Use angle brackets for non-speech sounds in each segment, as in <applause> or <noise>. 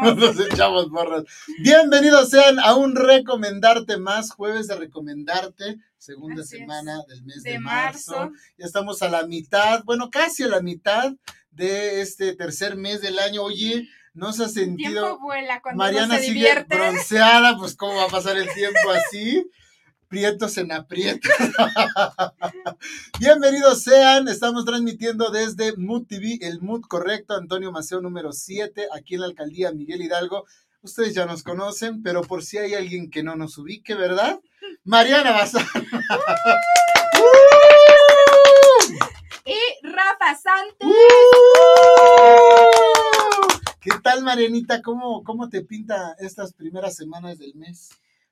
Nos, <laughs> echamos. porras. Bienvenidos sean a un recomendarte más, jueves de recomendarte, segunda semana del mes de, marzo. Ya estamos a la mitad, bueno, casi a la mitad de este tercer mes del año. Oye, ¿no se ha sentido? Mariana sigue bronceada, pues cómo va a pasar el tiempo así prietos en aprietos. <laughs> Bienvenidos sean, estamos transmitiendo desde Mood TV, el Mood correcto, Antonio Maceo número 7, aquí en la alcaldía Miguel Hidalgo. Ustedes ya nos conocen, pero por si hay alguien que no nos ubique, ¿verdad? Mariana Bazán. <laughs> y Rafa Santos. ¿Qué tal, Marianita? ¿Cómo, ¿Cómo te pinta estas primeras semanas del mes?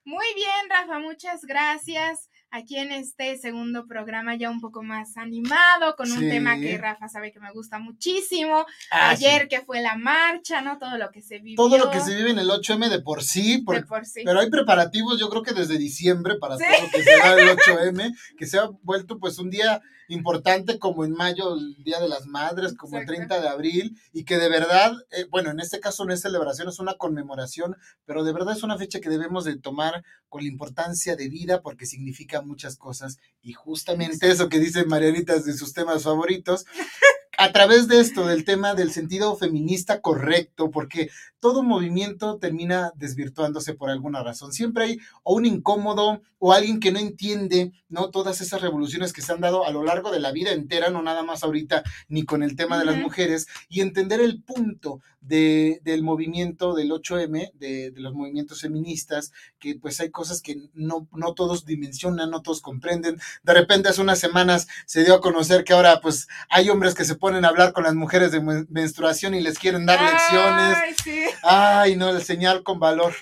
Muy bien, Rafa, muchas gracias. Aquí en este segundo programa ya un poco más animado, con un tema que Rafa sabe que me gusta muchísimo. Ah, Ayer que fue la marcha, ¿no? Todo lo que se vivió. Todo lo que se vive en el 8M de por sí. de por sí. Pero hay preparativos, yo creo que desde diciembre para todo lo que será el 8M, <laughs> que se ha vuelto pues un día importante como en mayo, el Día de las Madres, como el 30 de abril, y que de verdad, eh, bueno, en este caso no es celebración, es una conmemoración, pero de verdad es una fecha que debemos de tomar con la importancia de vida porque significa muchas cosas y justamente eso que dice Marianita de sus temas favoritos, <laughs> a través de esto, del tema del sentido feminista correcto, porque todo movimiento termina desvirtuándose por alguna razón. Siempre hay o un incómodo o alguien que no entiende, ¿no? Todas esas revoluciones que se han dado a lo largo de la vida entera, no nada más ahorita ni con el tema de las mujeres, y entender el punto de, del movimiento del 8M, de, de, los movimientos feministas, que pues hay cosas que no, no todos dimensionan, no todos comprenden. De repente hace unas semanas se dio a conocer que ahora pues hay hombres que se ponen a hablar con las mujeres de menstruación y les quieren dar lecciones. Ay, no, el señal con valor.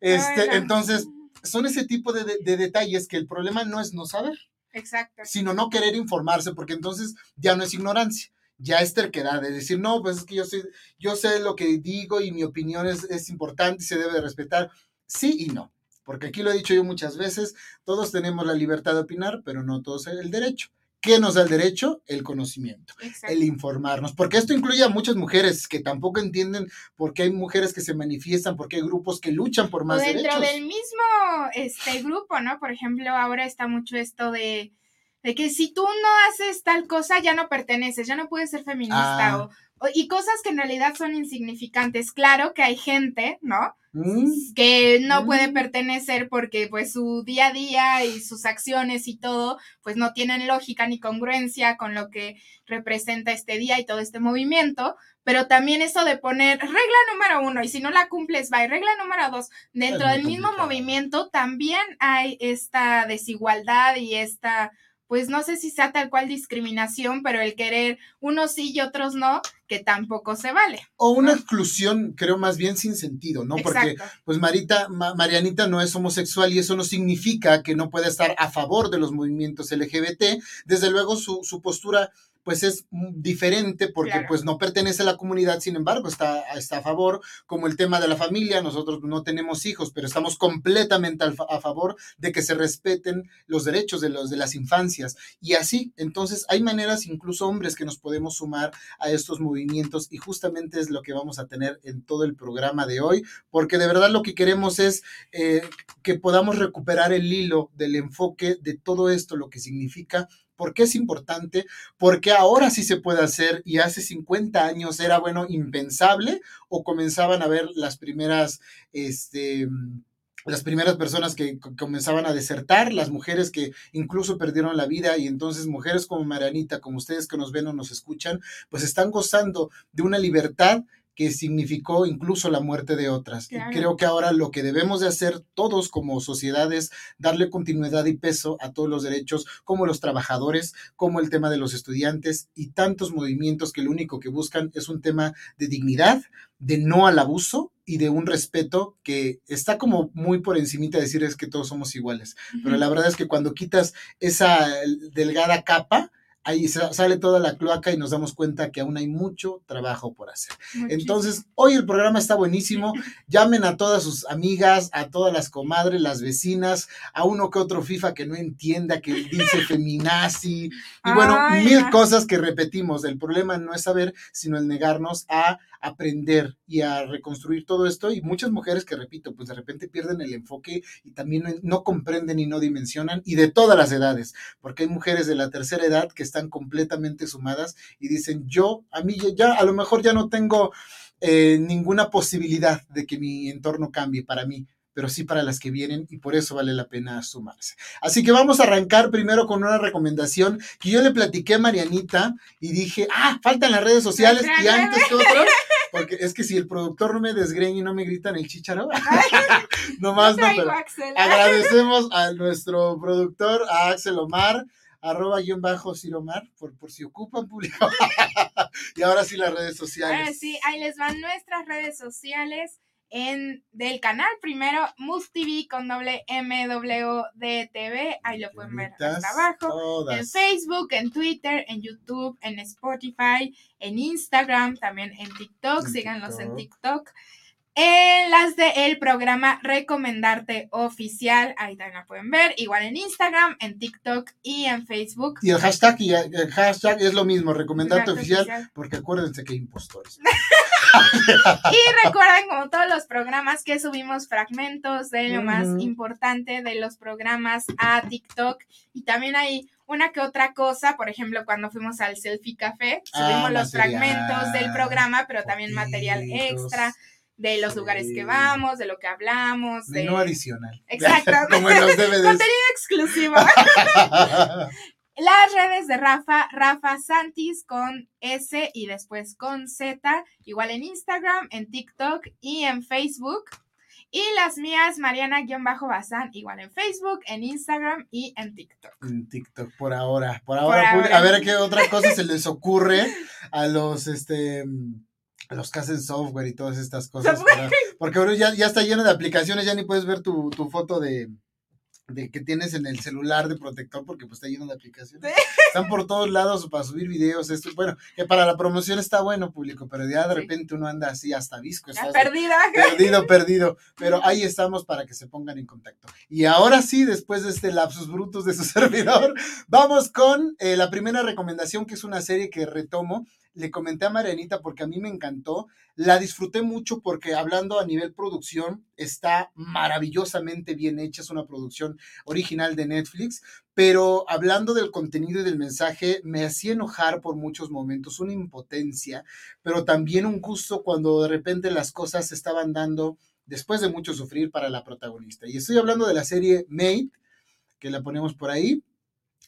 Este, entonces, son ese tipo de, de, detalles que el problema no es no saber. Exacto. Sino no querer informarse, porque entonces ya no es ignorancia, ya es terquedad, de decir, no, pues es que yo sé, yo sé lo que digo y mi opinión es, es importante y se debe respetar. Sí y no, porque aquí lo he dicho yo muchas veces, todos tenemos la libertad de opinar, pero no todos el derecho. ¿Qué nos da el derecho? El conocimiento, el informarnos, porque esto incluye a muchas mujeres que tampoco entienden por qué hay mujeres que se manifiestan, por qué hay grupos que luchan por más derechos. Dentro del mismo este, grupo, ¿no? Por ejemplo, ahora está mucho esto de, de que si tú no haces tal cosa, ya no perteneces, ya no puedes ser feminista ah. o, y cosas que en realidad son insignificantes. Claro que hay gente, ¿no? Mm. que no puede mm. pertenecer porque pues su día a día y sus acciones y todo pues no tienen lógica ni congruencia con lo que representa este día y todo este movimiento, pero también eso de poner regla número uno y si no la cumples, va, y regla número dos, dentro del mismo movimiento también hay esta desigualdad y esta pues no sé si sea tal cual discriminación, pero el querer unos sí y otros no, que tampoco se vale. O una exclusión, creo más bien sin sentido, ¿no? Porque pues Marita, Marianita no es homosexual y eso no significa que no pueda estar a favor de los movimientos LGBT. Desde luego su, su postura pues es diferente porque pues no pertenece a la comunidad, sin embargo está, está a favor, como el tema de la familia, nosotros no tenemos hijos, pero estamos completamente a favor de que se respeten los derechos de, los, de las infancias. Y así, entonces hay maneras, incluso hombres, que nos podemos sumar a estos movimientos y justamente es lo que vamos a tener en todo el programa de hoy, porque de verdad lo que queremos es eh, que podamos recuperar el hilo del enfoque de todo esto, lo que significa ¿Por qué es importante? Porque ahora sí se puede hacer y hace 50 años era, bueno, impensable o comenzaban a ver las primeras, este, las primeras personas que comenzaban a desertar, las mujeres que incluso perdieron la vida y entonces mujeres como Marianita, como ustedes que nos ven o nos escuchan, pues están gozando de una libertad que significó incluso la muerte de otras. Y creo que ahora lo que debemos de hacer todos como sociedades, darle continuidad y peso a todos los derechos, como los trabajadores, como el tema de los estudiantes y tantos movimientos que lo único que buscan es un tema de dignidad, de no al abuso y de un respeto que está como muy por encimita de decir es que todos somos iguales. Pero la verdad es que cuando quitas esa delgada capa, ahí sale toda la cloaca y nos damos cuenta que aún hay mucho trabajo por hacer. Entonces, hoy el programa está buenísimo. <laughs> Llamen a todas sus amigas, a todas las comadres, las vecinas, a uno que otro FIFA que no entienda, que dice <laughs> feminazi, y bueno, mil cosas que repetimos. El problema no es saber, sino el negarnos a aprender y a reconstruir todo esto. Y muchas mujeres que, repito, pues de repente pierden el enfoque y también no, comprenden y no dimensionan, y de todas las edades, porque hay mujeres de la tercera edad que están completamente sumadas y dicen, yo, a mí ya, a lo mejor ya no tengo eh, ninguna posibilidad de que mi entorno cambie para mí pero sí para las que vienen y por eso vale la pena sumarse. Así que vamos a arrancar primero con una recomendación que yo le platiqué a Marianita y dije, ah, faltan las redes sociales y antes que otro, <laughs> porque es que si el productor no me desgreña y no me grita en el chicharo, <laughs> nomás no, pero agradecemos a nuestro productor, a Axel Omar, arroba guion bajo Ciromar, por, por si ocupan público. <laughs> y ahora sí las redes sociales. Ahora sí, ahí les van nuestras redes sociales en, del canal primero, Mus TV con doble MWDTV, ahí lo pueden ver hasta abajo, en Facebook, en Twitter, en YouTube, en Spotify, en Instagram, también en TikTok, síganlos en TikTok. En las de el programa Recomendarte Oficial, ahí también la pueden ver, igual en Instagram, en TikTok y en Facebook. Y el hashtag, y el hashtag es lo mismo, Recomendarte oficial, porque acuérdense que hay impostores. <laughs> <laughs> y recuerden, como todos los programas, que subimos fragmentos de lo más importante de los programas a TikTok. Y también hay una que otra cosa, por ejemplo, cuando fuimos al Selfie Café, ah, subimos los fragmentos del programa, pero también material extra de los lugares que vamos, de lo que hablamos. De... No adicional. <laughs> Exacto. <laughs> Como en los DVDs. Contenido exclusivo. <laughs> Las redes de Rafa, Rafa Santis con S y después con Z, igual en Instagram, en TikTok y en Facebook. Y las mías, Mariana-Bazán, igual en Facebook, en Instagram y en TikTok. En TikTok, por ahora. Por ahora, a ver qué otra cosa se les ocurre a los, este los que hacen software y todas estas <laughs> cosas. porque ahora ya, ya está lleno de aplicaciones, ya ni puedes ver tu, tu foto de, de que tienes en el celular de protector porque pues está lleno de aplicaciones. <laughs> Están por todos lados para subir videos, esto, bueno, que para la promoción está bueno público, pero ya de repente uno anda así hasta disco. perdida. Perdido, <laughs> perdido, pero ahí estamos para que se pongan en contacto. Y ahora sí, después de este lapsus brutos de su servidor, vamos con eh, la primera recomendación que es una serie que retomo le comenté a Marianita porque a mí me encantó, la disfruté mucho porque hablando a nivel producción está maravillosamente bien hecha, es una producción original de Netflix, pero hablando del contenido y del mensaje me hacía enojar por muchos momentos, una impotencia, pero también un gusto cuando de repente las cosas se estaban dando después de mucho sufrir para la protagonista. Y estoy hablando de la serie Made, que la ponemos por ahí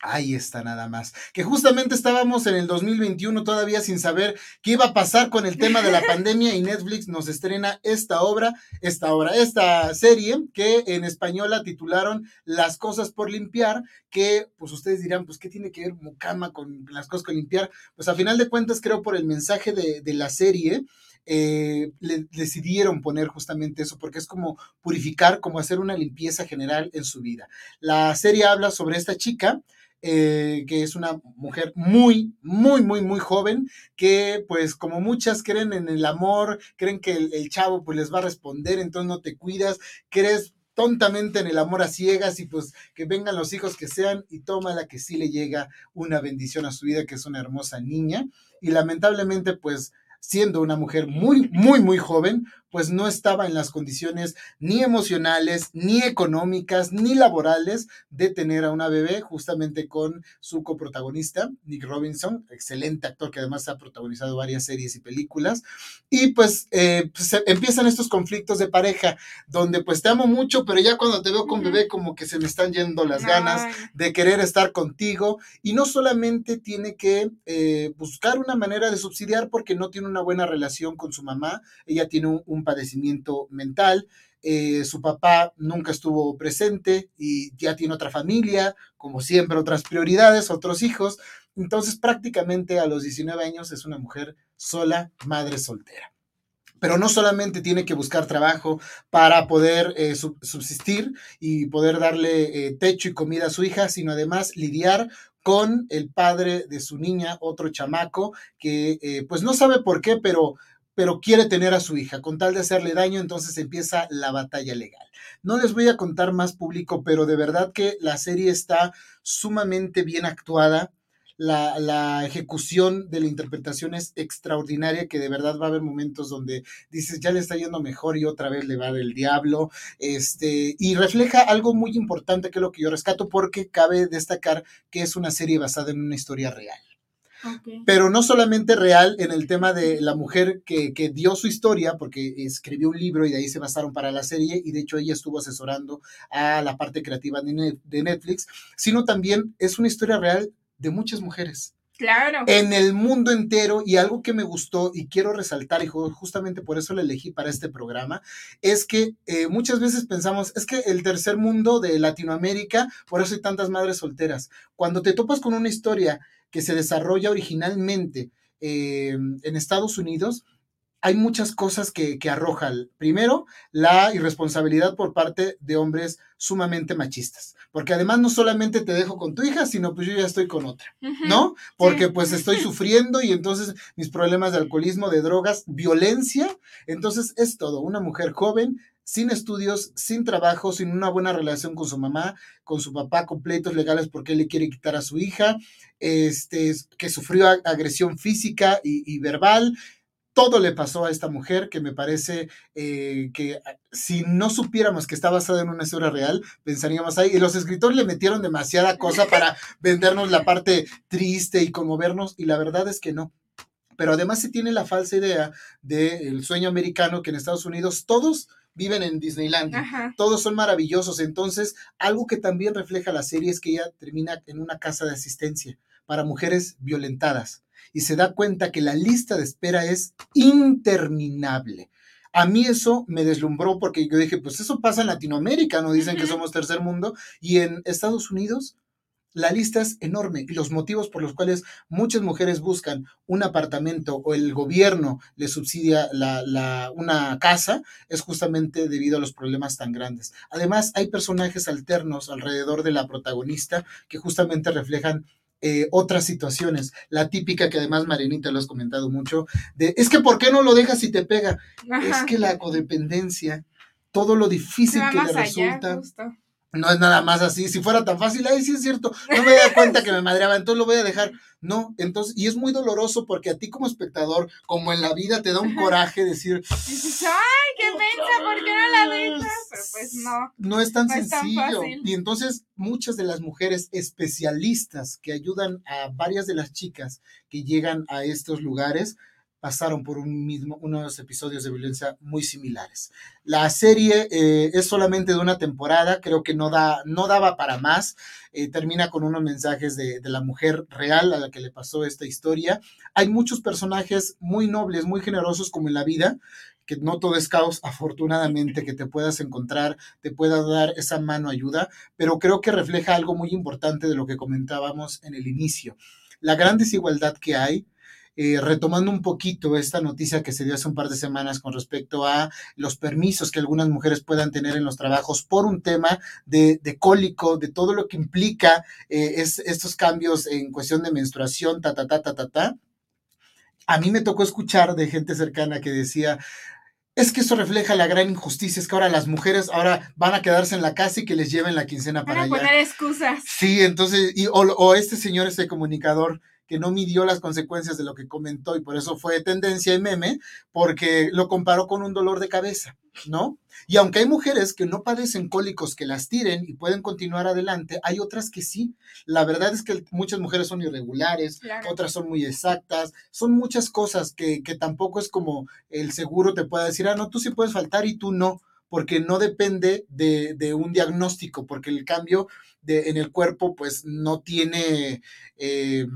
Ahí está nada más. Que justamente estábamos en el 2021 todavía sin saber qué iba a pasar con el tema de la <laughs> pandemia y Netflix nos estrena esta obra, esta obra, esta serie que en español la titularon Las cosas por limpiar, que pues ustedes dirán, pues qué tiene que ver Mucama con las cosas por limpiar. Pues a final de cuentas creo por el mensaje de, la serie. Eh, le, decidieron poner justamente eso, porque es como purificar, como hacer una limpieza general en su vida. La serie habla sobre esta chica eh, que es una mujer muy, muy, muy, muy joven, que pues como muchas creen en el amor, creen que el, chavo pues les va a responder, entonces no te cuidas, crees tontamente en el amor a ciegas y pues que vengan los hijos que sean y toma la que sí le llega una bendición a su vida, que es una hermosa niña. Y lamentablemente pues siendo una mujer muy, muy, muy joven, pues no estaba en las condiciones ni emocionales, ni económicas, ni laborales de tener a una bebé, justamente con su coprotagonista, Nick Robinson, excelente actor que además ha protagonizado varias series y películas. Y pues, eh, pues empiezan estos conflictos de pareja, donde pues te amo mucho, pero ya cuando te veo con bebé como que se me están yendo las ganas de querer estar contigo. Y no solamente tiene que eh, buscar una manera de subsidiar porque no tiene una buena relación con su mamá, ella tiene un, padecimiento mental, eh, su papá nunca estuvo presente y ya tiene otra familia, como siempre, otras prioridades, otros hijos. Entonces prácticamente a los 19 años es una mujer sola, madre soltera pero no solamente tiene que buscar trabajo para poder eh, subsistir y poder darle eh, techo y comida a su hija, sino además lidiar con el padre de su niña, otro chamaco, que eh, pues no sabe por qué, pero, pero quiere tener a su hija. Con tal de hacerle daño, entonces empieza la batalla legal. No les voy a contar más público, pero de verdad que la serie está sumamente bien actuada la, ejecución de la interpretación es extraordinaria, que de verdad va a haber momentos donde dices, ya le está yendo mejor y otra vez le va del diablo, este, y refleja algo muy importante que es lo que yo rescato, porque cabe destacar que es una serie basada en una historia real. Pero no solamente real en el tema de la mujer que, que, dio su historia, porque escribió un libro y de ahí se basaron para la serie, y de hecho ella estuvo asesorando a la parte creativa de Netflix, sino también es una historia real de muchas mujeres. Claro. En el mundo entero, y algo que me gustó y quiero resaltar, y justamente por eso lo elegí para este programa, es que eh, muchas veces pensamos, es que el tercer mundo de Latinoamérica, por eso hay tantas madres solteras. Cuando te topas con una historia que se desarrolla originalmente eh, en Estados Unidos, hay muchas cosas que, que arrojan. Primero, la irresponsabilidad por parte de hombres sumamente machistas. Porque además no solamente te dejo con tu hija, sino pues yo ya estoy con otra, ¿no? Porque pues estoy <laughs> sufriendo y entonces mis problemas de alcoholismo, de drogas, violencia, entonces es todo. Una mujer joven, sin estudios, sin trabajo, sin una buena relación con su mamá, con su papá, completos legales porque él le quiere quitar a su hija, este, que sufrió agresión física y, y verbal, todo le pasó a esta mujer que me parece eh, que ah, si no supiéramos que está basada en una historia real, pensaríamos ahí. Y los escritores le metieron demasiada cosa <laughs> para vendernos la parte triste y conmovernos, y la verdad es que no. Pero además se tiene la falsa idea del sueño americano que en Estados Unidos todos viven en Disneyland, todos son maravillosos. Entonces, algo que también refleja la serie es que ella termina en una casa de asistencia para mujeres violentadas y se da cuenta que la lista de espera es interminable. A mí eso me deslumbró porque yo dije, pues eso pasa en Latinoamérica, no dicen que somos tercer mundo, y en Estados Unidos la lista es enorme y los motivos por los cuales muchas mujeres buscan un apartamento o el gobierno le subsidia la, una casa es justamente debido a los problemas tan grandes. Además, hay personajes alternos alrededor de la protagonista que justamente reflejan eh, otras situaciones. La típica que además Marinita lo has comentado mucho, de es que ¿por qué no lo dejas si te pega? Es que la codependencia, todo lo difícil que le resulta. No es nada más así. Si fuera tan fácil, ahí sí es cierto. No me da cuenta que <laughs> me madreaba, entonces lo voy a dejar. No, entonces, y es muy doloroso porque a ti como espectador, como en la vida, te da un coraje decir. Dices, ay, qué mensa, ¿por qué no la dejas? Pero pues no. No es tan sencillo. y entonces, muchas de las mujeres especialistas que ayudan a varias de las chicas que llegan a estos lugares, pasaron por un mismo, unos episodios de violencia muy similares. La serie eh, es solamente de una temporada, creo que no, da, no daba para más. Eh, termina con unos mensajes de, de, la mujer real a la que le pasó esta historia. Hay muchos personajes muy nobles, muy generosos como en la vida, que no todo es caos, afortunadamente, que te puedas encontrar, te pueda dar esa mano ayuda, pero creo que refleja algo muy importante de lo que comentábamos en el inicio. La gran desigualdad que hay, eh, retomando un poquito esta noticia que se dio hace un par de semanas con respecto a los permisos que algunas mujeres puedan tener en los trabajos por un tema de, cólico, de todo lo que implica eh, estos cambios en cuestión de menstruación, ta, ta, ta, ta, ta, ta. A mí me tocó escuchar de gente cercana que decía, es que eso refleja la gran injusticia, es que ahora las mujeres ahora van a quedarse en la casa y que les lleven la quincena para allá. poner excusas. Sí, entonces, y, o, o, este señor, este comunicador, que no midió las consecuencias de lo que comentó y por eso fue tendencia y meme, porque lo comparó con un dolor de cabeza, ¿no? Y aunque hay mujeres que no padecen cólicos que las tiren y pueden continuar adelante, hay otras que sí. La verdad es que muchas mujeres son irregulares, otras son muy exactas, son muchas cosas que, que tampoco es como el seguro te pueda decir, ah, no, tú sí puedes faltar y tú no porque no depende de, de, un diagnóstico, porque el cambio de, en el cuerpo pues no tiene... Eh,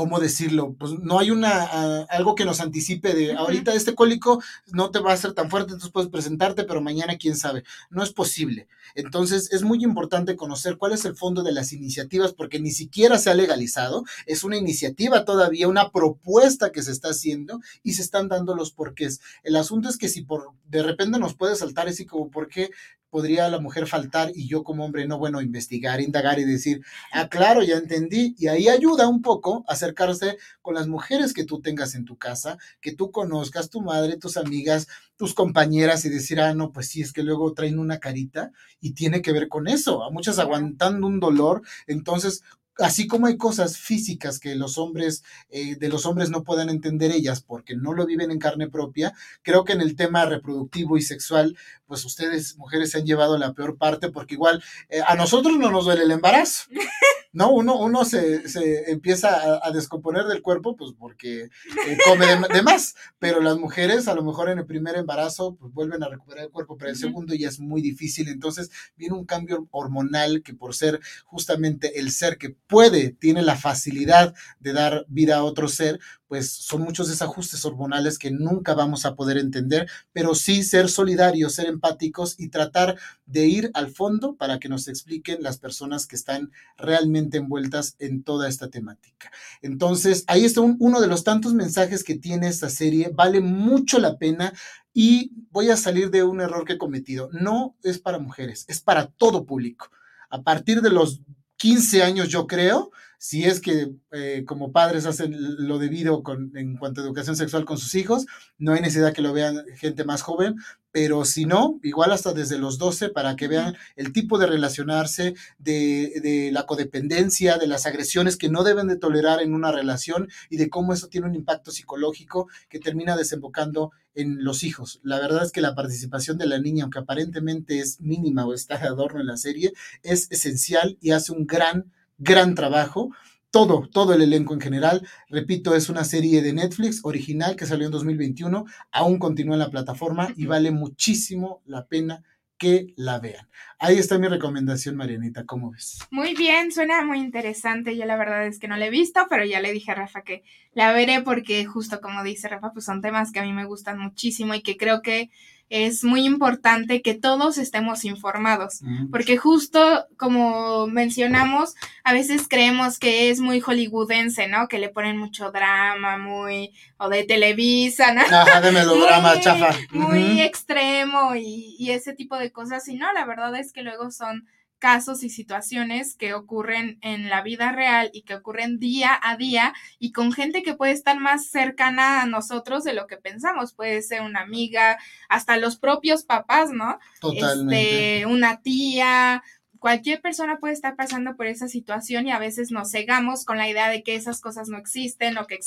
¿cómo decirlo? Pues no hay una, ah, algo que nos anticipe de ahorita este cólico no te va a ser tan fuerte, entonces puedes presentarte, pero mañana quién sabe. No es posible. Entonces es muy importante conocer cuál es el fondo de las iniciativas, porque ni siquiera se ha legalizado, es una iniciativa todavía, una propuesta que se está haciendo y se están dando los porqués. El asunto es que si por de repente nos puede saltar así como, ¿por qué podría la mujer faltar y yo como hombre no, bueno, investigar, indagar y decir, ah, claro, ya entendí. Y ahí ayuda un poco acercarse con las mujeres que tú tengas en tu casa, que tú conozcas, tu madre, tus amigas, tus compañeras y decir, ah, no, pues sí, es que luego traen una carita y tiene que ver con eso, a muchas aguantando un dolor. Entonces, así como hay cosas físicas que los hombres, eh, de los hombres no puedan entender ellas porque no lo viven en carne propia, creo que en el tema reproductivo y sexual, pues ustedes, mujeres, se han llevado la peor parte porque igual eh, a nosotros no nos duele el embarazo. <laughs> ¿no? Uno, uno se, se empieza a, descomponer del cuerpo, pues porque eh, come de, más, pero las mujeres a lo mejor en el primer embarazo, pues vuelven a recuperar el cuerpo, pero el segundo ya es muy difícil, entonces viene un cambio hormonal que por ser justamente el ser que puede, tiene la facilidad de dar vida a otro ser, pues son muchos desajustes hormonales que nunca vamos a poder entender, pero sí ser solidarios, ser empáticos y tratar de ir al fondo para que nos expliquen las personas que están realmente envueltas en toda esta temática. Entonces, ahí está uno de los tantos mensajes que tiene esta serie, vale mucho la pena. Y voy a salir de un error que he cometido. No es para mujeres, es para todo público. A partir de los 15 años, yo creo, si es que eh, como padres hacen lo debido con, en cuanto a educación sexual con sus hijos, no hay necesidad que lo vean gente más joven, pero si no, igual hasta desde los 12 para que vean el tipo de relacionarse, de, de, la codependencia, de las agresiones que no deben de tolerar en una relación y de cómo eso tiene un impacto psicológico que termina desembocando en los hijos. La verdad es que la participación de la niña, aunque aparentemente es mínima o está de adorno en la serie, es esencial y hace un gran gran trabajo. Todo, todo el elenco en general. Repito, es una serie de Netflix original que salió en 2021, aún continúa en la plataforma y vale muchísimo la pena que la vean. Ahí está mi recomendación, Marianita, ¿cómo ves? Muy bien, suena muy interesante. Yo la verdad es que no la he visto, pero ya le dije a Rafa que la veré porque justo como dice Rafa, pues son temas que a mí me gustan muchísimo y que creo que es muy importante que todos estemos informados, porque justo como mencionamos, a veces creemos que es muy hollywoodense, ¿no? Que le ponen mucho drama, muy, o de Televisa, ¿no? Ajá, de melodrama, <laughs> muy, chafa. Muy extremo y, y ese tipo de cosas, y no, la verdad es que luego son casos y situaciones que ocurren en la vida real y que ocurren día a día y con gente que puede estar más cercana a nosotros de lo que pensamos. Puede ser una amiga, hasta los propios papás, ¿no? Totalmente. Este, una tía, cualquier persona puede estar pasando por esa situación y a veces nos cegamos con la idea de que esas cosas no existen o que,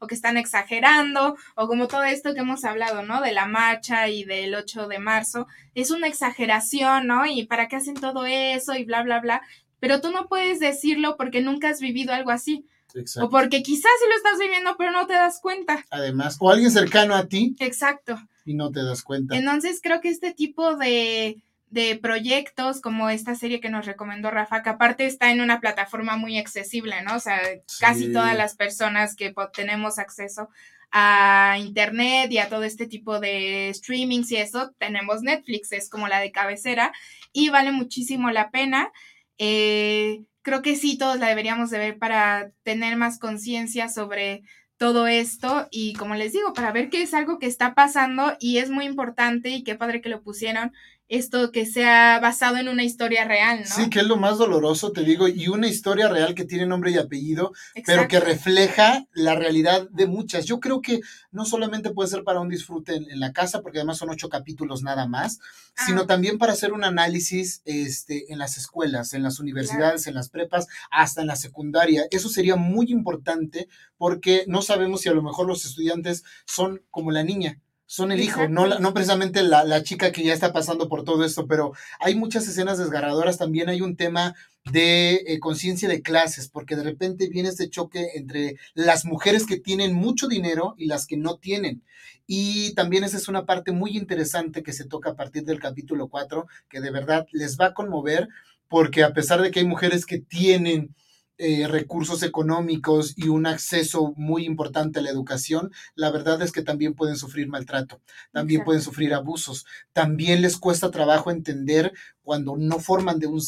o que están exagerando o como todo esto que hemos hablado, ¿no? De la marcha y del 8 de marzo. Es una exageración, ¿no? Y para qué hacen todo eso y bla, bla, bla. Pero tú no puedes decirlo porque nunca has vivido algo así. Exacto. O porque quizás sí lo estás viviendo, pero no te das cuenta. Además, o alguien cercano a ti. Exacto. Y no te das cuenta. Entonces creo que este tipo de de proyectos como esta serie que nos recomendó Rafa, que aparte está en una plataforma muy accesible, ¿no? O sea, casi todas las personas que tenemos acceso a internet y a todo este tipo de streamings y eso, tenemos Netflix, es como la de cabecera y vale muchísimo la pena. Eh, creo que sí, todos la deberíamos de ver para tener más conciencia sobre todo esto y como les digo, para ver que es algo que está pasando y es muy importante y qué padre que lo pusieron esto que sea basado en una historia real, ¿no? Sí, que es lo más doloroso, te digo, y una historia real que tiene nombre y apellido, pero que refleja la realidad de muchas. Yo creo que no solamente puede ser para un disfrute en, la casa, porque además son ocho capítulos nada más, sino ah. también para hacer un análisis este, en las escuelas, en las universidades, en las prepas, hasta en la secundaria. Eso sería muy importante porque no sabemos si a lo mejor los estudiantes son como la niña son el hijo, no, no precisamente la, chica que ya está pasando por todo esto, pero hay muchas escenas desgarradoras, también hay un tema de eh, conciencia de clases, porque de repente viene este choque entre las mujeres que tienen mucho dinero y las que no tienen. Y también esa es una parte muy interesante que se toca a partir del capítulo 4, que de verdad les va a conmover, porque a pesar de que hay mujeres que tienen eh, recursos económicos y un acceso muy importante a la educación, la verdad es que también pueden sufrir maltrato, también pueden sufrir abusos, también les cuesta trabajo entender cuando no forman de un,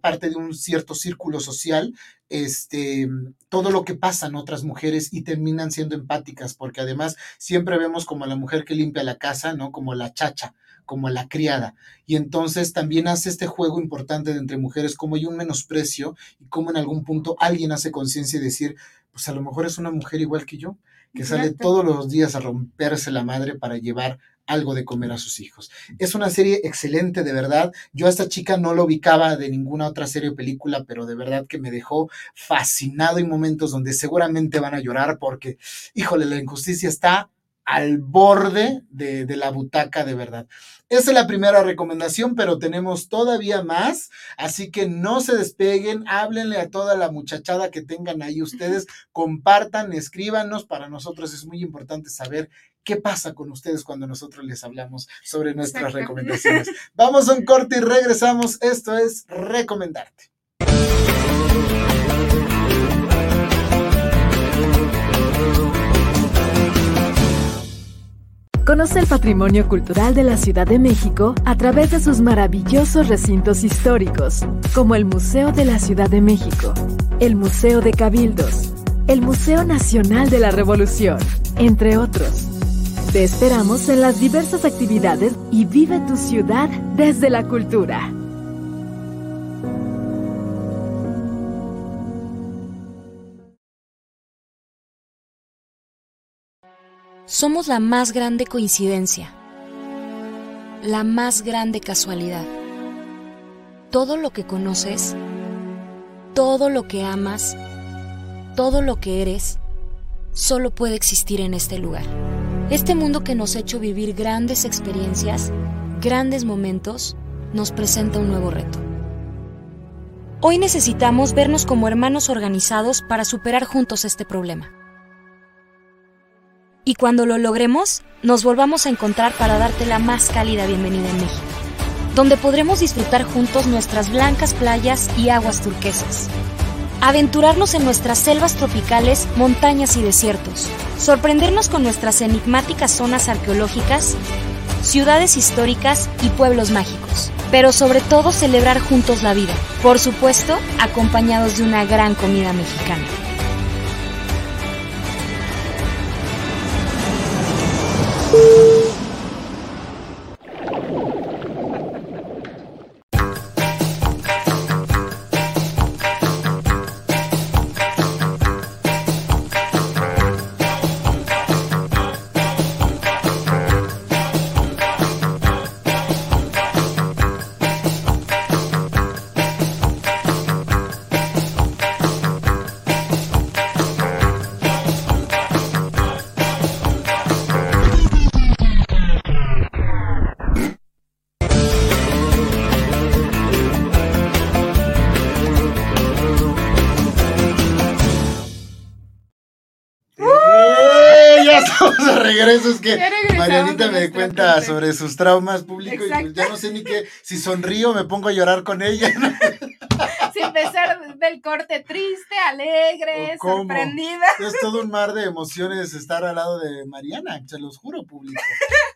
parte de un cierto círculo social, este, todo lo que pasan otras mujeres y terminan siendo empáticas, porque además siempre vemos como la mujer que limpia la casa, ¿no? Como la chacha, como la criada. Y entonces también hace este juego importante de entre mujeres, como hay un menosprecio y como en algún punto alguien hace conciencia y decir, pues a lo mejor es una mujer igual que yo, que sale todos los días a romperse la madre para llevar algo de comer a sus hijos. Es una serie excelente, de verdad. Yo a esta chica no lo ubicaba de ninguna otra serie o película, pero de verdad que me dejó fascinado en momentos donde seguramente van a llorar porque, híjole, la injusticia está al borde de, de, la butaca de verdad. Esa es la primera recomendación, pero tenemos todavía más, así que no se despeguen, háblenle a toda la muchachada que tengan ahí ustedes, compartan, escríbanos, para nosotros es muy importante saber qué pasa con ustedes cuando nosotros les hablamos sobre nuestras recomendaciones. <laughs> Vamos a un corte y regresamos, esto es recomendarte. Conoce el patrimonio cultural de la Ciudad de México a través de sus maravillosos recintos históricos, como el Museo de la Ciudad de México, el Museo de Cabildos, el Museo Nacional de la Revolución, entre otros. Te esperamos en las diversas actividades y vive tu ciudad desde la cultura. Somos la más grande coincidencia, la más grande casualidad. Todo lo que conoces, todo lo que amas, todo lo que eres, solo puede existir en este lugar. Este mundo que nos ha hecho vivir grandes experiencias, grandes momentos, nos presenta un nuevo reto. Hoy necesitamos vernos como hermanos organizados para superar juntos este problema y cuando lo logremos, nos volvamos a encontrar para darte la más cálida bienvenida en México, donde podremos disfrutar juntos nuestras blancas playas y aguas turquesas. Aventurarnos en nuestras selvas tropicales, montañas y desiertos. Sorprendernos con nuestras enigmáticas zonas arqueológicas, ciudades históricas y pueblos mágicos. Pero sobre todo celebrar juntos la vida, por supuesto, acompañados de una gran comida mexicana. Regreso es que Marianita me cuenta sobre sus traumas públicos y pues ya no sé ni qué, si sonrío me pongo a llorar con ella. <laughs> Si empezar del corte triste, alegre, sorprendida. Es todo un mar de emociones estar al lado de Mariana, se los juro público.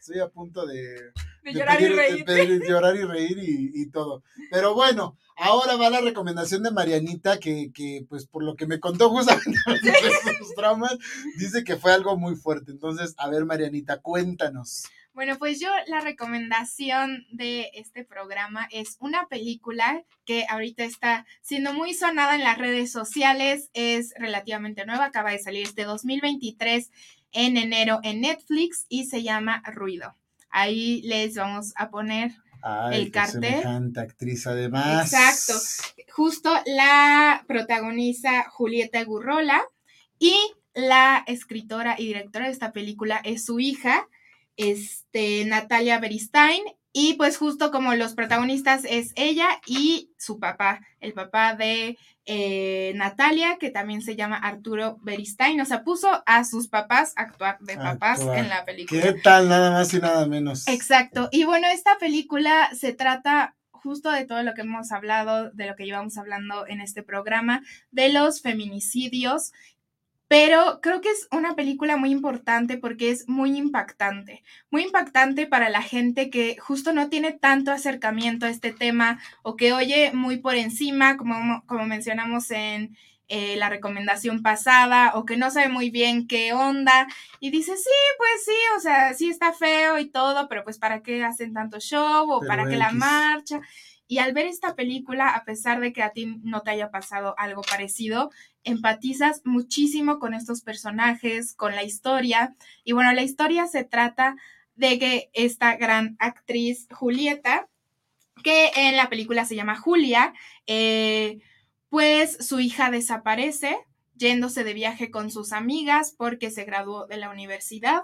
Estoy a punto de, llorar, y reír. De llorar y reír y todo. Pero bueno, Ahora va la recomendación de Marianita, que, que pues por lo que me contó justamente <laughs> de sus traumas, dice que fue algo muy fuerte. Entonces, a ver, Marianita, cuéntanos. Bueno, pues yo la recomendación de este programa es una película que ahorita está siendo muy sonada en las redes sociales, es relativamente nueva, acaba de salir este 2023 en enero en Netflix y se llama Ruido. Ahí les vamos a poner el cartel. actriz además. Exacto. Justo la protagoniza Julieta Gurrola y la escritora y directora de esta película es su hija, este, Natalia Beristain. Y pues justo como los protagonistas es ella y su papá, el papá de eh, Natalia, que también se llama Arturo Beristain, o sea, puso a sus papás a actuar de papás en la película. ¿Qué tal? Nada más y nada menos. Exacto. Y bueno, esta película se trata justo de todo lo que hemos hablado, de lo que llevamos hablando en este programa, de los feminicidios pero creo que es una película muy importante porque es muy impactante, muy impactante para la gente que justo no tiene tanto acercamiento a este tema o que oye muy por encima, como, como mencionamos en eh, la recomendación pasada, o que no sabe muy bien qué onda y dice, sí, pues sí, o sea, sí está feo y todo, pero pues para qué hacen tanto show o para qué la marcha. Y al ver esta película, a pesar de que a ti no te haya pasado algo parecido, empatizas muchísimo con estos personajes, con la historia. Y bueno, la historia se trata de que esta gran actriz Julieta, que en la película se llama Julia, eh, pues su hija desaparece yéndose de viaje con sus amigas porque se graduó de la universidad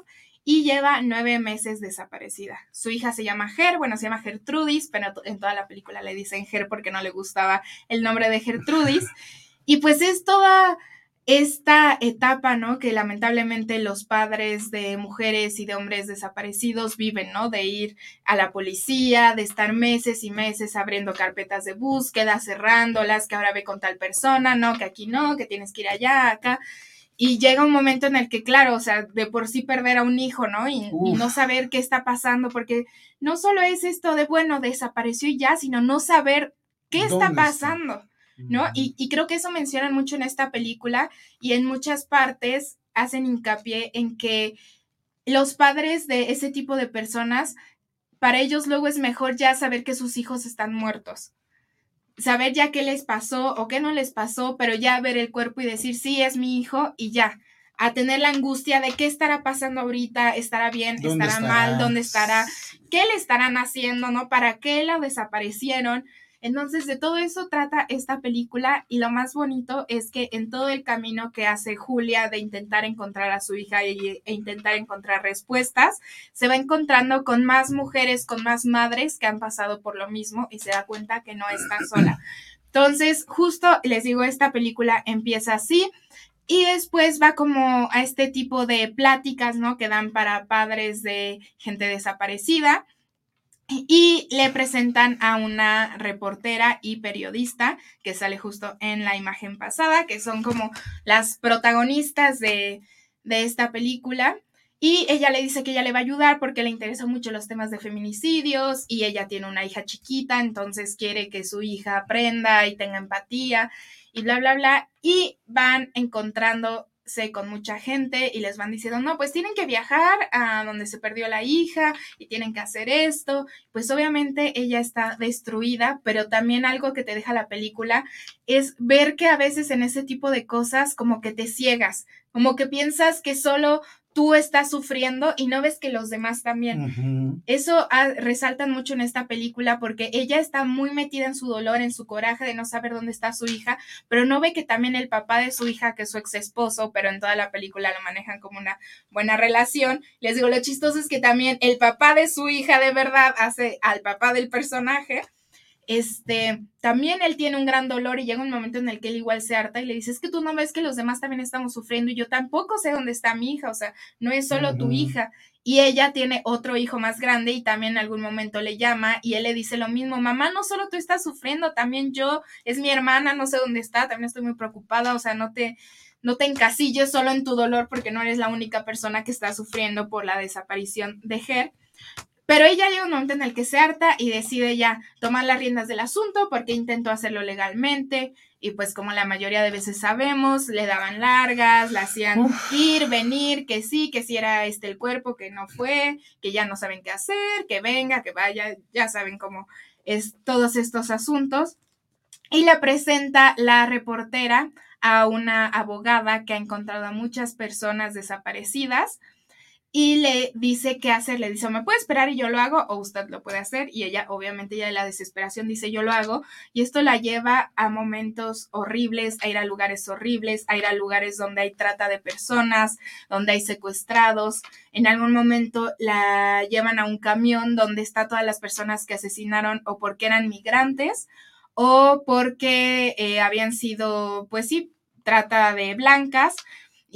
y lleva nueve meses desaparecida. Su hija se llama Ger, bueno, se llama Gertrudis, pero en toda la película le dicen Ger porque no le gustaba el nombre de Gertrudis. Y pues es toda esta etapa, ¿no? Que lamentablemente los padres de mujeres y de hombres desaparecidos viven, ¿no? De ir a la policía, de estar meses y meses abriendo carpetas de búsqueda, cerrándolas, que ahora ve con tal persona, ¿no? Que aquí no, que tienes que ir allá, acá. Y llega un momento en el que, claro, o sea, de por sí perder a un hijo, ¿no? Y, no saber qué está pasando, porque no solo es esto de, bueno, desapareció y ya, sino no saber qué está pasando, ¿no? Y, y creo que eso mencionan mucho en esta película y en muchas partes hacen hincapié en que los padres de ese tipo de personas, para ellos luego es mejor ya saber que sus hijos están muertos saber ya qué les pasó o qué no les pasó, pero ya ver el cuerpo y decir, sí, es mi hijo y ya, a tener la angustia de qué estará pasando ahorita, estará bien, estará mal, dónde estará, qué le estarán haciendo, ¿no? ¿Para qué la desaparecieron? Entonces, de todo eso trata esta película y lo más bonito es que en todo el camino que hace Julia de intentar encontrar a su hija e, intentar encontrar respuestas, se va encontrando con más mujeres, con más madres que han pasado por lo mismo y se da cuenta que no está <clears throat> sola. Entonces, justo les digo, esta película empieza así. Y después va como a este tipo de pláticas, ¿no? Que dan para padres de gente desaparecida y le presentan a una reportera y periodista que sale justo en la imagen pasada, que son como las protagonistas de, de esta película. Y ella le dice que ella le va a ayudar porque le interesan mucho los temas de feminicidios y ella tiene una hija chiquita, entonces quiere que su hija aprenda y tenga empatía y bla, bla, bla. Y van encontrando sé con mucha gente y les van diciendo, no, pues tienen que viajar a donde se perdió la hija y tienen que hacer esto. Pues obviamente ella está destruida, pero también algo que te deja la película es ver que a veces en ese tipo de cosas como que te ciegas, como que piensas que solo tú estás sufriendo y no ves que los demás también. Eso resaltan mucho en esta película porque ella está muy metida en su dolor, en su coraje de no saber dónde está su hija, pero no ve que también el papá de su hija, que es su ex esposo, pero en toda la película lo manejan como una buena relación. Les digo, lo chistoso es que también el papá de su hija de verdad hace al papá del personaje este, también él tiene un gran dolor y llega un momento en el que él igual se harta y le dice, es que tú no ves que los demás también estamos sufriendo y yo tampoco sé dónde está mi hija, o sea, no es solo tu hija. Y ella tiene otro hijo más grande y también en algún momento le llama y él le dice lo mismo, mamá, no solo tú estás sufriendo, también yo, es mi hermana, no sé dónde está, también estoy muy preocupada, o sea, no te, no te encasilles solo en tu dolor porque no eres la única persona que está sufriendo por la desaparición de Ger. Pero ella llega un momento en el que se harta y decide ya tomar las riendas del asunto porque intentó hacerlo legalmente y pues como la mayoría de veces sabemos, le daban largas, la hacían ir, venir, que sí, que sí era este el cuerpo, que no fue, que ya no saben qué hacer, que venga, que vaya, ya saben cómo es todos estos asuntos. Y le presenta la reportera a una abogada que ha encontrado a muchas personas desaparecidas y le dice qué hacer, le dice, me puede esperar y yo lo hago, o usted lo puede hacer, y ella obviamente ya de la desesperación dice, yo lo hago, y esto la lleva a momentos horribles, a ir a lugares horribles, a ir a lugares donde hay trata de personas, donde hay secuestrados, en algún momento la llevan a un camión donde está todas las personas que asesinaron o porque eran migrantes, o porque eh, habían sido, pues sí, trata de blancas,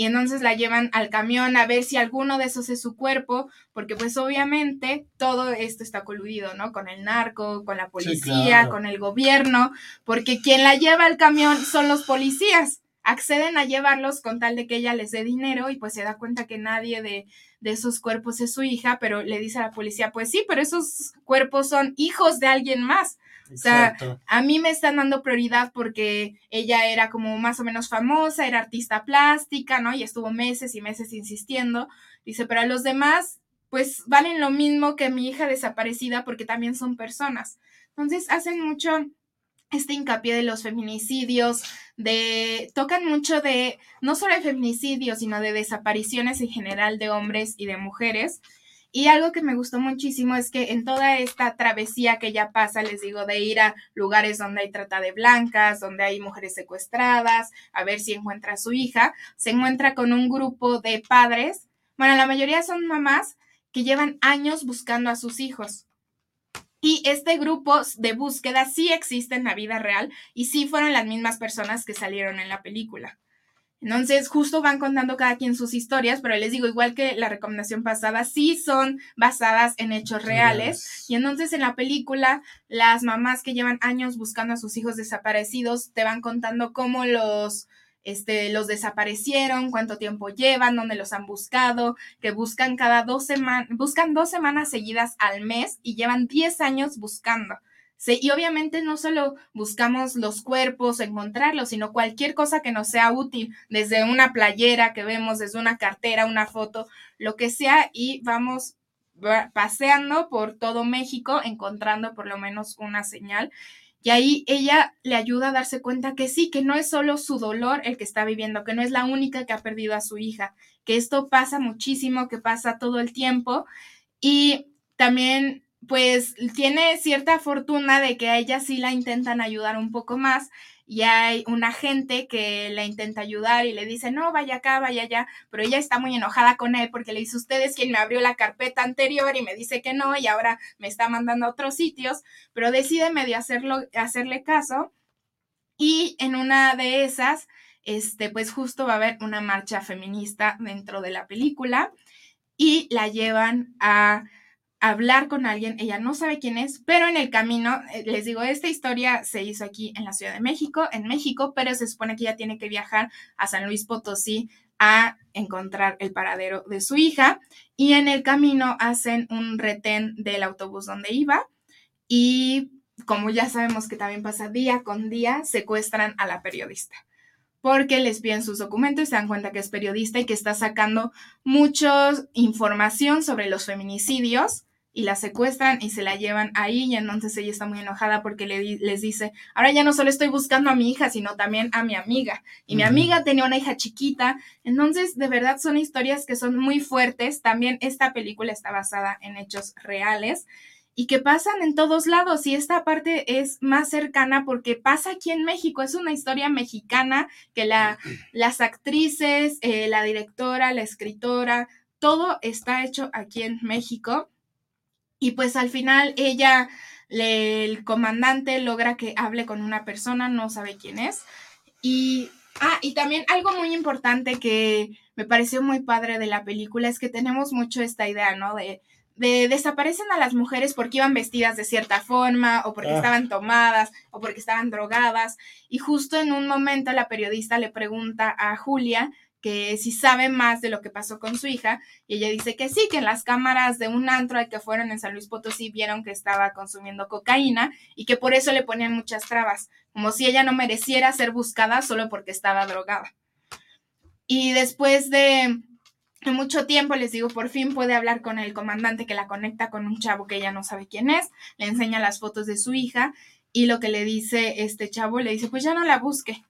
y entonces la llevan al camión a ver si alguno de esos es su cuerpo, porque pues obviamente todo esto está coludido, ¿no? Con el narco, con la policía, con el gobierno, porque quien la lleva al camión son los policías. Acceden a llevarlos con tal de que ella les dé dinero y pues se da cuenta que nadie de, de esos cuerpos es su hija, pero le dice a la policía, pues sí, pero esos cuerpos son hijos de alguien más. O sea, a mí me están dando prioridad porque ella era como más o menos famosa, era artista plástica, ¿no? Y estuvo meses y meses insistiendo. Dice, pero a los demás, pues valen lo mismo que mi hija desaparecida porque también son personas. Entonces, hacen mucho este hincapié de los feminicidios, de tocan mucho de no solo de feminicidios, sino de desapariciones en general de hombres y de mujeres. Y algo que me gustó muchísimo es que en toda esta travesía que ella pasa, les digo, de ir a lugares donde hay trata de blancas, donde hay mujeres secuestradas, a ver si encuentra a su hija, se encuentra con un grupo de padres, bueno, la mayoría son mamás que llevan años buscando a sus hijos. Y este grupo de búsqueda sí existe en la vida real y sí fueron las mismas personas que salieron en la película. Entonces, justo van contando cada quien sus historias, pero les digo, igual que la recomendación pasada, sí son basadas en hechos reales. Y entonces en la película, las mamás que llevan años buscando a sus hijos desaparecidos te van contando cómo los, este, los desaparecieron, cuánto tiempo llevan, dónde los han buscado, que buscan cada dos semanas, buscan dos semanas seguidas al mes y llevan 10 años buscando. Y obviamente no solo buscamos los cuerpos, encontrarlos, sino cualquier cosa que nos sea útil, desde una playera que vemos, desde una cartera, una foto, lo que sea, y vamos paseando por todo México, encontrando por lo menos una señal. Y ahí ella le ayuda a darse cuenta que sí, que no es solo su dolor el que está viviendo, que no es la única que ha perdido a su hija, que esto pasa muchísimo, que pasa todo el tiempo. Y también pues tiene cierta fortuna de que a ella sí la intentan ayudar un poco más y hay una gente que la intenta ayudar y le dice, no, vaya acá, vaya allá, pero ella está muy enojada con él porque le dice, usted es quien me abrió la carpeta anterior y me dice que no y ahora me está mandando a otros sitios, pero decide medio hacerlo, hacerle caso y en una de esas, este, pues justo va a haber una marcha feminista dentro de la película y la llevan a hablar con alguien, ella no sabe quién es, pero en el camino, eh, les digo, esta historia se hizo aquí en la Ciudad de México, en México, pero se supone que ella tiene que viajar a San Luis Potosí a encontrar el paradero de su hija y en el camino hacen un retén del autobús donde iba y como ya sabemos que también pasa día con día, secuestran a la periodista porque les piden sus documentos y se dan cuenta que es periodista y que está sacando mucha información sobre los feminicidios y la secuestran y se la llevan ahí y entonces ella está muy enojada porque le les dice, ahora ya no solo estoy buscando a mi hija, sino también a mi amiga. Y mi amiga tenía una hija chiquita. Entonces, de verdad son historias que son muy fuertes. También esta película está basada en hechos reales y que pasan en todos lados. Y esta parte es más cercana porque pasa aquí en México. Es una historia mexicana que la, las actrices, eh, la directora, la escritora, todo está hecho aquí en México y pues al final ella, el comandante logra que hable con una persona, no sabe quién es. Y, ah, y también algo muy importante que me pareció muy padre de la película es que tenemos mucho esta idea, ¿no? De, de desaparecen a las mujeres porque iban vestidas de cierta forma o porque ah. estaban tomadas o porque estaban drogadas. Y justo en un momento la periodista le pregunta a Julia que si sabe más de lo que pasó con su hija, y ella dice que sí, que en las cámaras de un antro al que fueron en San Luis Potosí vieron que estaba consumiendo cocaína y que por eso le ponían muchas trabas, como si ella no mereciera ser buscada solo porque estaba drogada. Y después de, mucho tiempo, les digo, por fin puede hablar con el comandante que la conecta con un chavo que ella no sabe quién es, le enseña las fotos de su hija y lo que le dice este chavo, le dice, pues ya no la busque,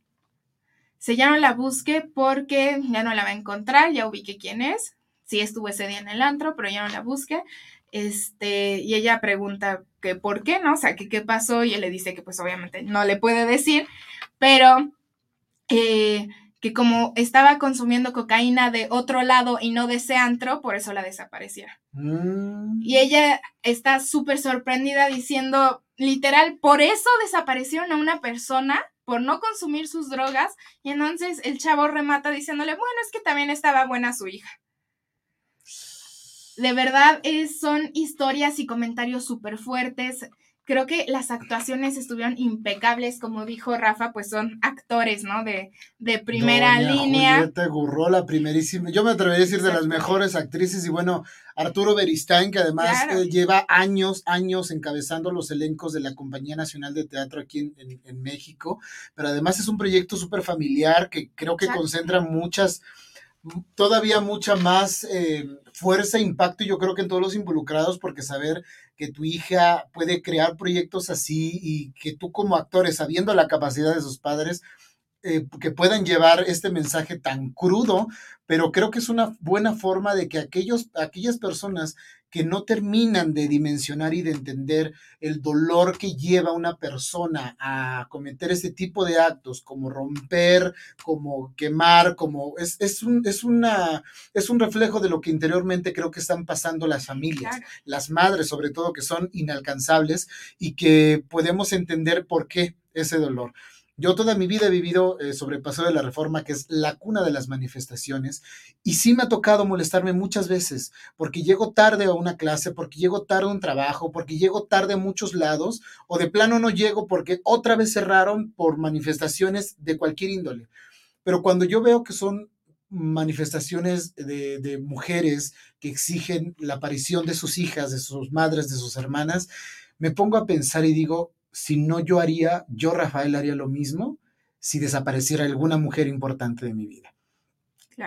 se ya no la busque porque ya no la va a encontrar, ya ubique quién es. Sí estuvo ese día en el antro, pero ya no la busque. Este, y ella pregunta que por qué, ¿no? O sea, que qué pasó, y él le dice que pues obviamente no le puede decir, pero eh, que como estaba consumiendo cocaína de otro lado y no de ese antro, por eso la desapareció. Mm. Y ella está súper sorprendida diciendo, literal, por eso desaparecieron a una persona por no consumir sus drogas y entonces el chavo remata diciéndole, bueno, es que también estaba buena su hija. De verdad, es, son historias y comentarios súper fuertes. Creo que las actuaciones estuvieron impecables, como dijo Rafa, pues son actores, ¿no? De, de primera línea. Julieta Gurro, la primerísima, yo me atrevería a decir de las mejores actrices, y bueno, Arturo Beristain, que además eh, lleva años, años encabezando los elencos de la Compañía Nacional de Teatro aquí en, México, pero además es un proyecto súper familiar que creo que concentra muchas todavía mucha más eh, fuerza impacto, yo creo que en todos los involucrados, porque saber que tu hija puede crear proyectos así y que tú como actores, sabiendo la capacidad de sus padres, eh, que puedan llevar este mensaje tan crudo, pero creo que es una buena forma de que aquellos, aquellas personas que no terminan de dimensionar y de entender el dolor que lleva una persona a cometer ese tipo de actos, como romper, como quemar, como es, es, un, es, una, es un reflejo de lo que interiormente creo que están pasando las familias, las madres sobre todo, que son inalcanzables y que podemos entender por qué ese dolor. Yo toda mi vida he vivido eh, sobre el Paso de la Reforma, que es la cuna de las manifestaciones, y sí me ha tocado molestarme muchas veces, porque llego tarde a una clase, porque llego tarde a un trabajo, porque llego tarde a muchos lados, o de plano no llego porque otra vez cerraron por manifestaciones de cualquier índole. Pero cuando yo veo que son manifestaciones de mujeres que exigen la aparición de sus hijas, de sus madres, de sus hermanas, me pongo a pensar y digo, si no yo haría, yo Rafael haría lo mismo si desapareciera alguna mujer importante de mi vida.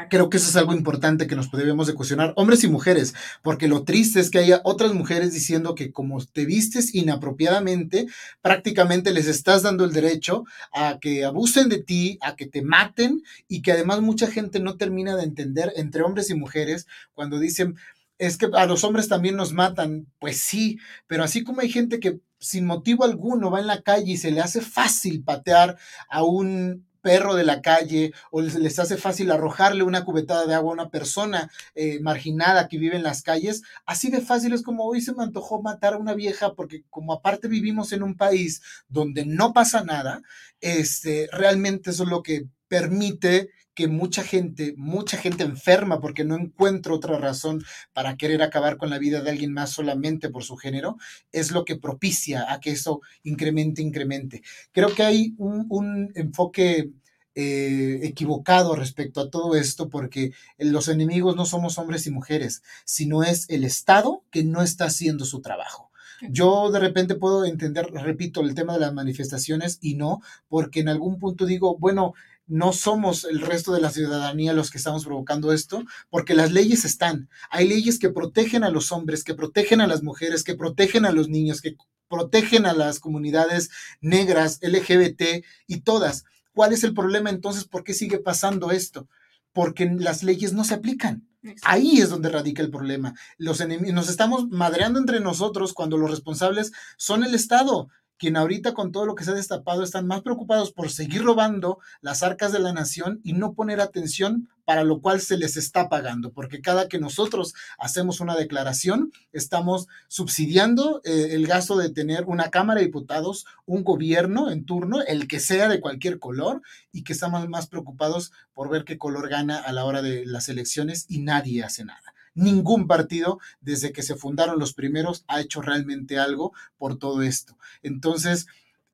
Creo que eso es algo importante que nos debemos de cuestionar, hombres y mujeres, porque lo triste es que haya otras mujeres diciendo que como te vistes inapropiadamente, prácticamente les estás dando el derecho a que abusen de ti, a que te maten y que además mucha gente no termina de entender entre hombres y mujeres cuando dicen, es que a los hombres también nos matan, pues sí, pero así como hay gente que sin motivo alguno va en la calle y se le hace fácil patear a un perro de la calle o les, hace fácil arrojarle una cubetada de agua a una persona eh, marginada que vive en las calles, así de fácil es como hoy se me antojó matar a una vieja porque como aparte vivimos en un país donde no pasa nada, este, realmente eso es lo que permite que mucha gente, mucha gente enferma porque no encuentro otra razón para querer acabar con la vida de alguien más solamente por su género, es lo que propicia a que eso incremente, incremente. Creo que hay un, enfoque eh, equivocado respecto a todo esto porque los enemigos no somos hombres y mujeres, sino es el Estado que no está haciendo su trabajo. Yo de repente puedo entender, repito, el tema de las manifestaciones y no, porque en algún punto digo, bueno, no somos el resto de la ciudadanía los que estamos provocando esto, porque las leyes están. Hay leyes que protegen a los hombres, que protegen a las mujeres, que protegen a los niños, que protegen a las comunidades negras, LGBT y todas. ¿Cuál es el problema entonces? ¿Por qué sigue pasando esto? Porque las leyes no se aplican. Ahí es donde radica el problema. Los nos estamos madreando entre nosotros cuando los responsables son el Estado quien ahorita con todo lo que se ha destapado están más preocupados por seguir robando las arcas de la nación y no poner atención para lo cual se les está pagando, porque cada que nosotros hacemos una declaración, estamos subsidiando eh, el gasto de tener una Cámara de Diputados, un gobierno en turno, el que sea de cualquier color, y que estamos más preocupados por ver qué color gana a la hora de las elecciones y nadie hace nada ningún partido desde que se fundaron los primeros ha hecho realmente algo por todo esto. Entonces,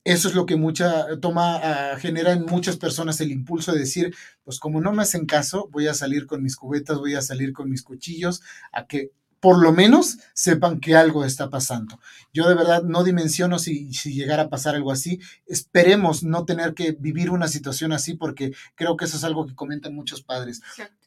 eso es lo que mucha toma ah, genera en muchas personas el impulso de decir, pues como no me hacen caso, voy a salir con mis cubetas, voy a salir con mis cuchillos, a que por lo menos sepan que algo está pasando. Yo de verdad no dimensiono si, si llegara a pasar algo así. Esperemos no tener que vivir una situación así porque creo que eso es algo que comentan muchos padres.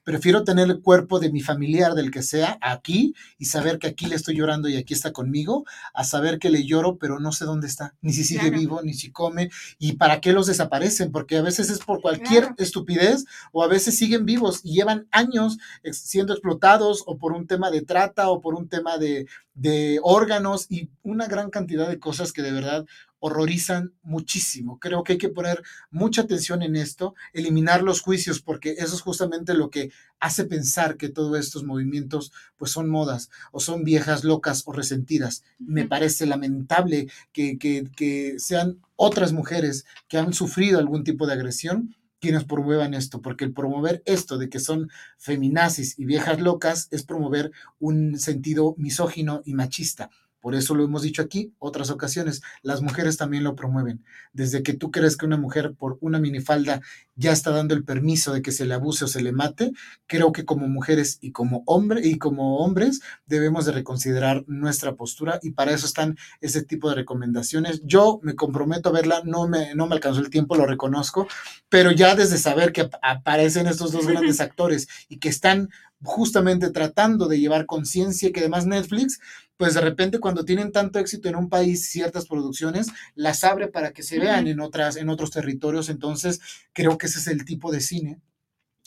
Prefiero tener el cuerpo de mi familiar, del que sea, aquí y saber que aquí le estoy llorando y aquí está conmigo, a saber que le lloro, pero no sé dónde está, ni si sigue vivo, ni si come, y para qué los desaparecen, porque a veces es por cualquier estupidez o a veces siguen vivos y llevan años siendo explotados o por un tema de trata o por un tema de, de órganos y una gran cantidad de cosas que de verdad horrorizan muchísimo. Creo que hay que poner mucha atención en esto, eliminar los juicios, porque eso es justamente lo que hace pensar que todos estos movimientos pues son modas o son viejas locas o resentidas. Me parece lamentable que, que, que sean otras mujeres que han sufrido algún tipo de agresión quienes promuevan esto, porque el promover esto de que son feminazis y viejas locas es promover un sentido misógino y machista. Por eso lo hemos dicho aquí otras ocasiones, las mujeres también lo promueven. Desde que tú crees que una mujer por una minifalda ya está dando el permiso de que se le abuse o se le mate, creo que como mujeres y como hombre y como hombres debemos de reconsiderar nuestra postura y para eso están ese tipo de recomendaciones. Yo me comprometo a verla, no me, no me alcanzó el tiempo, lo reconozco, pero ya desde saber que aparecen estos dos grandes actores y que están justamente tratando de llevar conciencia y que además Netflix pues de repente cuando tienen tanto éxito en un país ciertas producciones, las abre para que se vean en, otras, en otros territorios. Entonces, creo que ese es el tipo de cine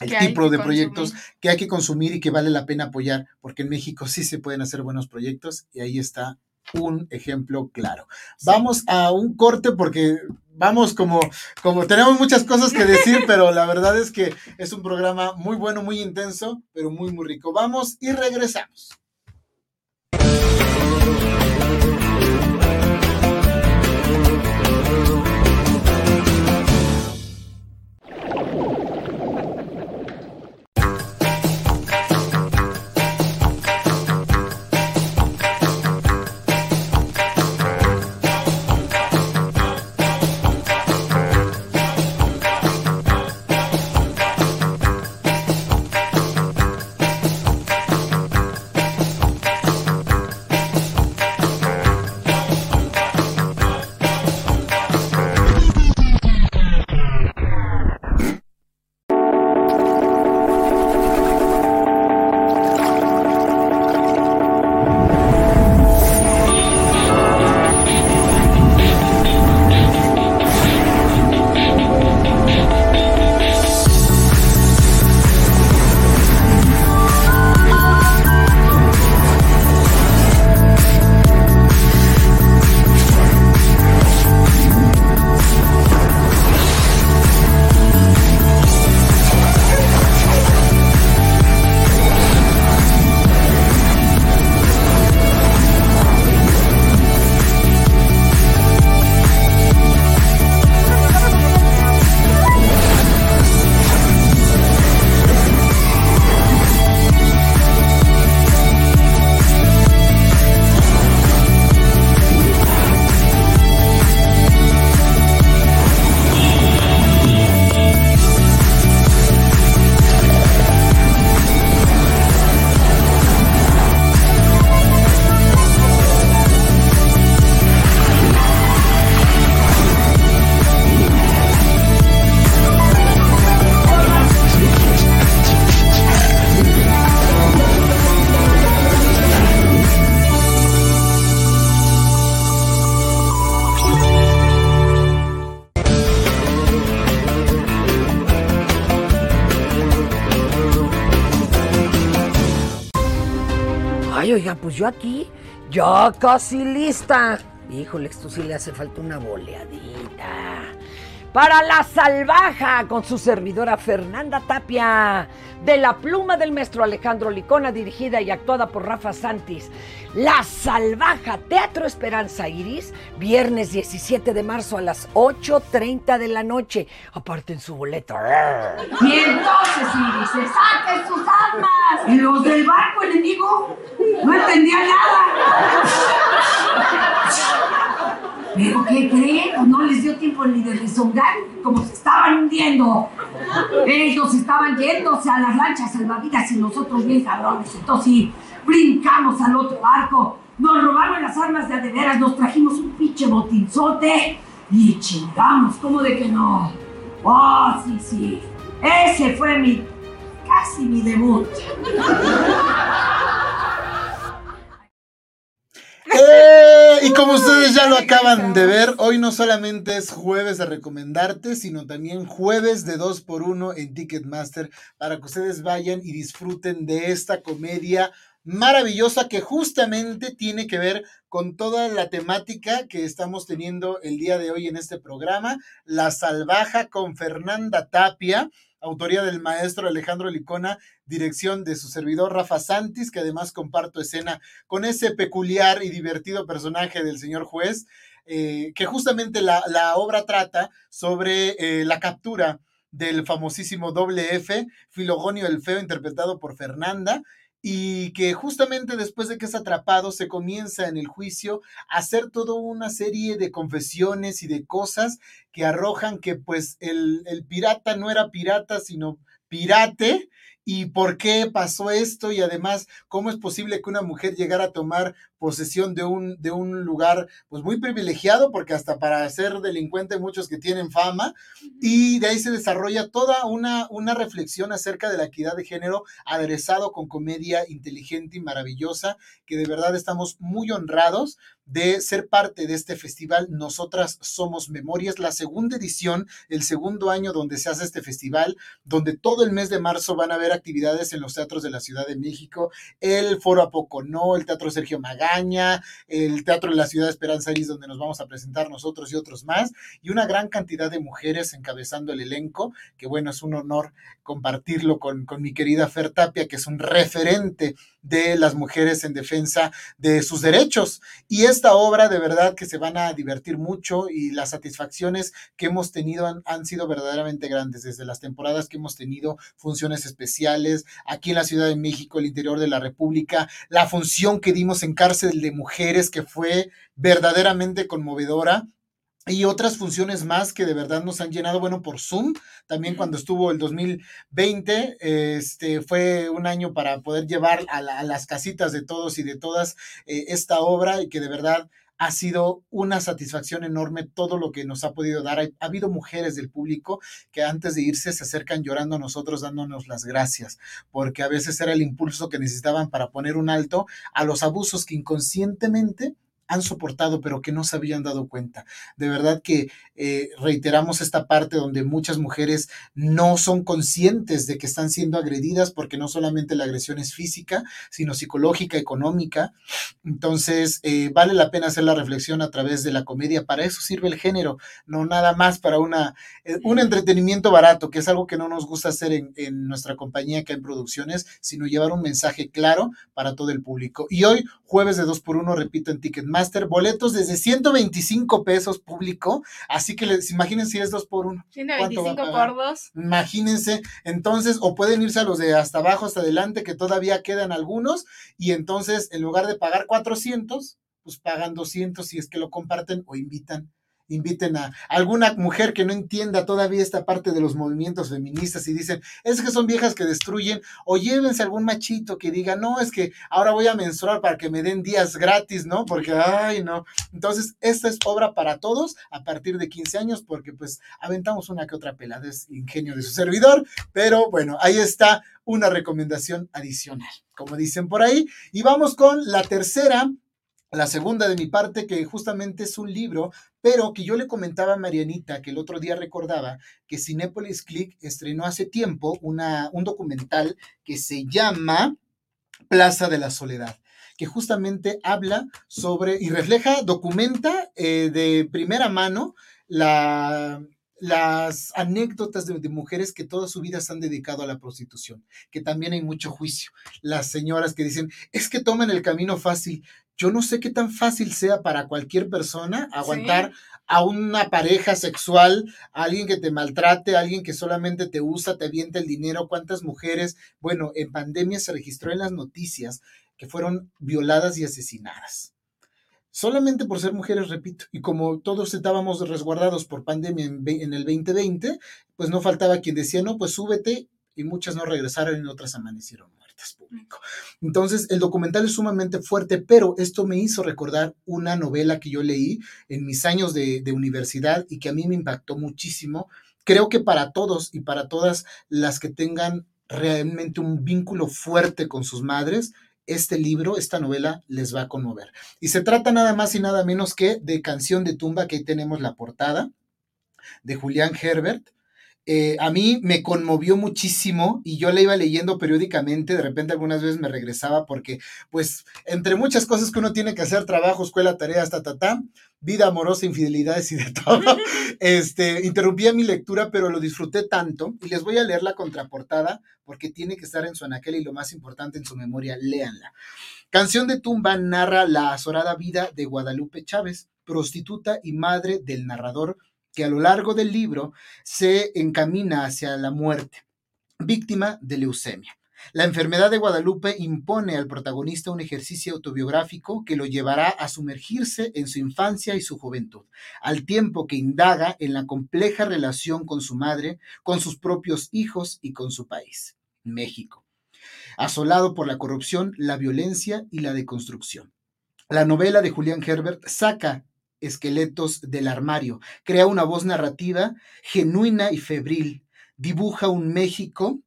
el tipo de proyectos que hay que consumir y que vale la pena apoyar, porque en México sí se pueden hacer buenos proyectos y ahí está un ejemplo claro. Vamos a un corte porque vamos como, como tenemos muchas cosas que decir, <laughs> pero la verdad es que es un programa muy bueno, muy intenso, pero muy, muy rico. Vamos y regresamos. Música pues yo aquí, ya casi lista. Híjole, esto sí le hace falta una boleadita. Para la salvaja, con su servidora Fernanda Tapia, de la pluma del maestro Alejandro Licona, dirigida y actuada por Rafa Santis. La Salvaja, Teatro Esperanza Iris, viernes 17 de marzo a las 8.30 de la noche. Aparten su boleto. Y entonces, Iris, saquen sus armas. ¿Y los del barco enemigo? No entendía nada. ¿Pero qué creen? No les dio tiempo ni de rezongar como se estaban hundiendo. Ellos estaban yéndose a las lanchas salvavidas y nosotros bien cabrones. Entonces sí, brincamos al otro barco, nos robaron las armas de adeveras, nos trajimos un pinche botinzote y chingamos, ¿cómo de que no? Oh, sí, sí, ese fue mi, casi mi debut. ¡Eh! Y como ustedes ya lo acaban de ver, hoy no solamente es jueves de recomendarte, sino también jueves de 2x1 en Ticketmaster para que ustedes vayan y disfruten de esta comedia maravillosa que justamente tiene que ver con toda la temática que estamos teniendo el día de hoy en este programa, La Salvaja con Fernanda Tapia, autoría del maestro Alejandro Licona, dirección de su servidor Rafa Santis, que además comparto escena con ese peculiar y divertido personaje del señor juez, eh, que justamente la, obra trata sobre eh, la captura del famosísimo doble F, Filogonio el Feo, interpretado por Fernanda, y que justamente después de que es atrapado se comienza en el juicio a hacer toda una serie de confesiones y de cosas que arrojan que pues el, el pirata no era pirata, sino pirate, y por qué pasó esto y además cómo es posible que una mujer llegara a tomar posesión de un, de un lugar pues muy privilegiado, porque hasta para ser delincuente hay muchos que tienen fama, y de ahí se desarrolla toda una, una reflexión acerca de la equidad de género aderezado con comedia inteligente y maravillosa, que de verdad estamos muy honrados de ser parte de este festival. Nosotras somos Memorias, la segunda edición, el segundo año donde se hace este festival, donde todo el mes de marzo van a haber actividades en los teatros de la Ciudad de México, el Foro Apoconó, el Teatro Sergio Magaña, el Teatro de la Ciudad de Esperanza Iris, donde nos vamos a presentar nosotros y otros más, y una gran cantidad de mujeres encabezando el elenco, que bueno, es un honor compartirlo con, con mi querida Fer Tapia, que es un referente de las mujeres en defensa de sus derechos. Y esta obra de verdad que se van a divertir mucho y las satisfacciones que hemos tenido han, sido verdaderamente grandes desde las temporadas que hemos tenido, funciones especiales aquí en la Ciudad de México, el interior de la República, la función que dimos en cárcel de mujeres que fue verdaderamente conmovedora y otras funciones más que de verdad nos han llenado, bueno, por Zoom, también cuando estuvo el 2020, este, fue un año para poder llevar a, las casitas de todos y de todas eh, esta obra y que de verdad ha sido una satisfacción enorme todo lo que nos ha podido dar. Ha, habido mujeres del público que antes de irse se acercan llorando a nosotros dándonos las gracias, porque a veces era el impulso que necesitaban para poner un alto a los abusos que inconscientemente han soportado, pero que no se habían dado cuenta. De verdad que eh, reiteramos esta parte donde muchas mujeres no son conscientes de que están siendo agredidas porque no solamente la agresión es física, sino psicológica, económica. Entonces, eh, vale la pena hacer la reflexión a través de la comedia. Para eso sirve el género, no nada más para una, eh, un entretenimiento barato, que es algo que no nos gusta hacer en, en nuestra compañía acá en producciones, sino llevar un mensaje claro para todo el público. Y hoy, jueves de 2 por 1 repito en Ticketmaster, boletos desde 125 pesos público, así que les, imagínense si es 2 por 1. 125 por 2. Imagínense, entonces, o pueden irse a los de hasta abajo, hasta adelante, que todavía quedan algunos, y entonces, en lugar de pagar 400, pues pagan 200 si es que lo comparten o invitan inviten a alguna mujer que no entienda todavía esta parte de los movimientos feministas y dicen, es que son viejas que destruyen, o llévense algún machito que diga, no, es que ahora voy a menstruar para que me den días gratis, ¿no? Porque, ay, no. Entonces, esta es obra para todos a partir de 15 años, porque pues aventamos una que otra pelada, es ingenio de su servidor, pero bueno, ahí está una recomendación adicional, como dicen por ahí. Y vamos con la tercera la segunda de mi parte, que justamente es un libro, pero que yo le comentaba a Marianita, que el otro día recordaba que Cinepolis Click estrenó hace tiempo una, un documental que se llama Plaza de la Soledad que justamente habla sobre y refleja, documenta eh, de primera mano la, las anécdotas de, mujeres que toda su vida se han dedicado a la prostitución, que también hay mucho juicio. Las señoras que dicen, es que toman el camino fácil. Yo no sé qué tan fácil sea para cualquier persona aguantar a una pareja sexual, a alguien que te maltrate, a alguien que solamente te usa, te avienta el dinero. ¿Cuántas mujeres? Bueno, en pandemia se registró en las noticias que fueron violadas y asesinadas solamente por ser mujeres, repito, y como todos estábamos resguardados por pandemia en, el 2020, pues no faltaba quien decía, no, pues súbete, y muchas no regresaron y otras amanecieron Entonces, el documental es sumamente fuerte, pero esto me hizo recordar una novela que yo leí en mis años de, de universidad y que a mí me impactó muchísimo. Creo que para todos y para todas las que tengan realmente un vínculo fuerte con sus madres, este libro, esta novela les va a conmover. Y se trata nada más y nada menos que de Canción de Tumba, que ahí tenemos la portada, de Julián Herbert. Eh, a mí me conmovió muchísimo y yo la iba leyendo periódicamente, de repente algunas veces me regresaba porque, pues, entre muchas cosas que uno tiene que hacer, trabajo, escuela, tareas, ta, ta, ta, vida amorosa, infidelidades y de todo, <laughs> este, interrumpía mi lectura, pero lo disfruté tanto y les voy a leer la contraportada porque tiene que estar en su anaquel y lo más importante en su memoria, léanla. Canción de tumba narra la azorada vida de Guadalupe Chávez, prostituta y madre del narrador que a lo largo del libro se encamina hacia la muerte, víctima de leucemia. La enfermedad de Guadalupe impone al protagonista un ejercicio autobiográfico que lo llevará a sumergirse en su infancia y su juventud, al tiempo que indaga en la compleja relación con su madre, con sus propios hijos y con su país, México, asolado por la corrupción, la violencia y la deconstrucción. La novela de Julián Herbert saca esqueletos del armario. Crea una voz narrativa genuina y febril. Dibuja un México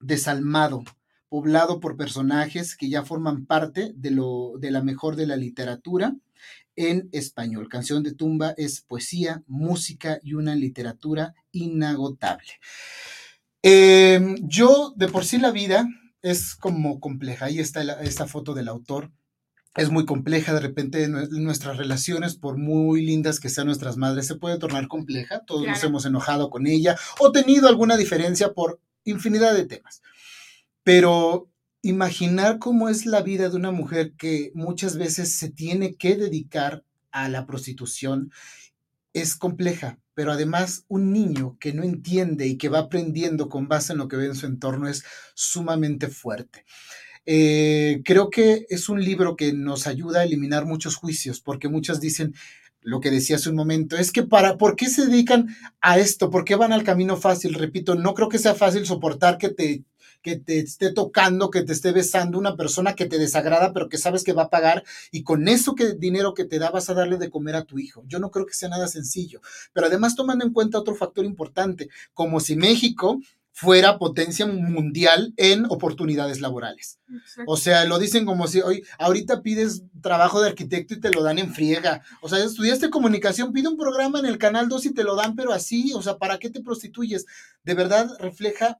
desalmado, poblado por personajes que ya forman parte de, lo, de la mejor de la literatura en español. Canción de tumba es poesía, música y una literatura inagotable. Em, yo, de por sí la vida es como compleja. Ahí está esta foto del autor es muy compleja, de repente nuestras relaciones, por muy lindas que sean nuestras madres, se puede tornar compleja, todos nos hemos enojado con ella o tenido alguna diferencia por infinidad de temas. Pero imaginar cómo es la vida de una mujer que muchas veces se tiene que dedicar a la prostitución es compleja, pero además un niño que no entiende y que va aprendiendo con base en lo que ve en su entorno es sumamente fuerte. Eh, creo que es un libro que nos ayuda a eliminar muchos juicios, porque muchos dicen lo que decía hace un momento, es que para, ¿por qué se dedican a esto? ¿Por qué van al camino fácil? Repito, no creo que sea fácil soportar que te que te esté tocando, que te esté besando una persona que te desagrada, pero que sabes que va a pagar y con eso que dinero que te da vas a darle de comer a tu hijo. Yo no creo que sea nada sencillo, pero además tomando en cuenta otro factor importante, como si México fuera potencia mundial en oportunidades laborales. O sea, lo dicen como si hoy ahorita pides trabajo de arquitecto y te lo dan en friega. O sea, estudiaste comunicación, pide un programa en el canal 2 y te lo dan, pero así, o sea, ¿para qué te prostituyes? De verdad refleja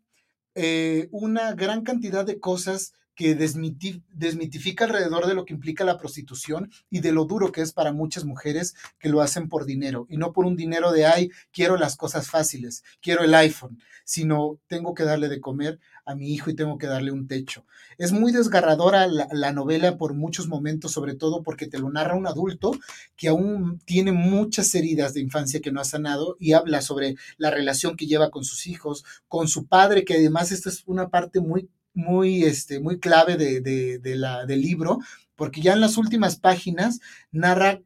eh, una gran cantidad de cosas que desmitifica alrededor de lo que implica la prostitución y de lo duro que es para muchas mujeres que lo hacen por dinero y no por un dinero de, ay, quiero las cosas fáciles, quiero el iPhone, sino tengo que darle de comer a mi hijo y tengo que darle un techo. Es muy desgarradora la, la novela por muchos momentos, sobre todo porque te lo narra un adulto que aún tiene muchas heridas de infancia que no ha sanado y habla sobre la relación que lleva con sus hijos, con su padre, que además esta es una parte muy muy, este, muy clave de, la, del libro, porque ya en las últimas páginas narra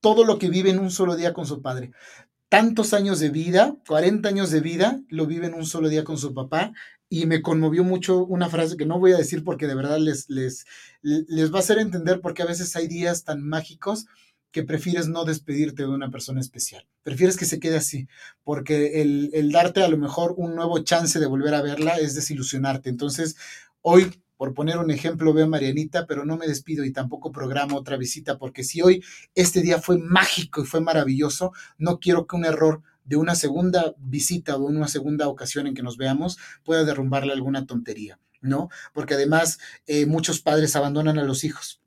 todo lo que vive en un solo día con su padre. Tantos años de vida, 40 años de vida, lo vive en un solo día con su papá. Y me conmovió mucho una frase que no voy a decir porque de verdad les, les, les va a hacer entender porque a veces hay días tan mágicos que prefieres no despedirte de una persona especial. Prefieres que se quede así, porque el, darte a lo mejor un nuevo chance de volver a verla es desilusionarte. Entonces, hoy, por poner un ejemplo, veo a Marianita, pero no me despido y tampoco programo otra visita, porque si hoy este día fue mágico y fue maravilloso, no quiero que un error de una segunda visita o una segunda ocasión en que nos veamos pueda derrumbarle alguna tontería, ¿no? Porque además eh, muchos padres abandonan a los hijos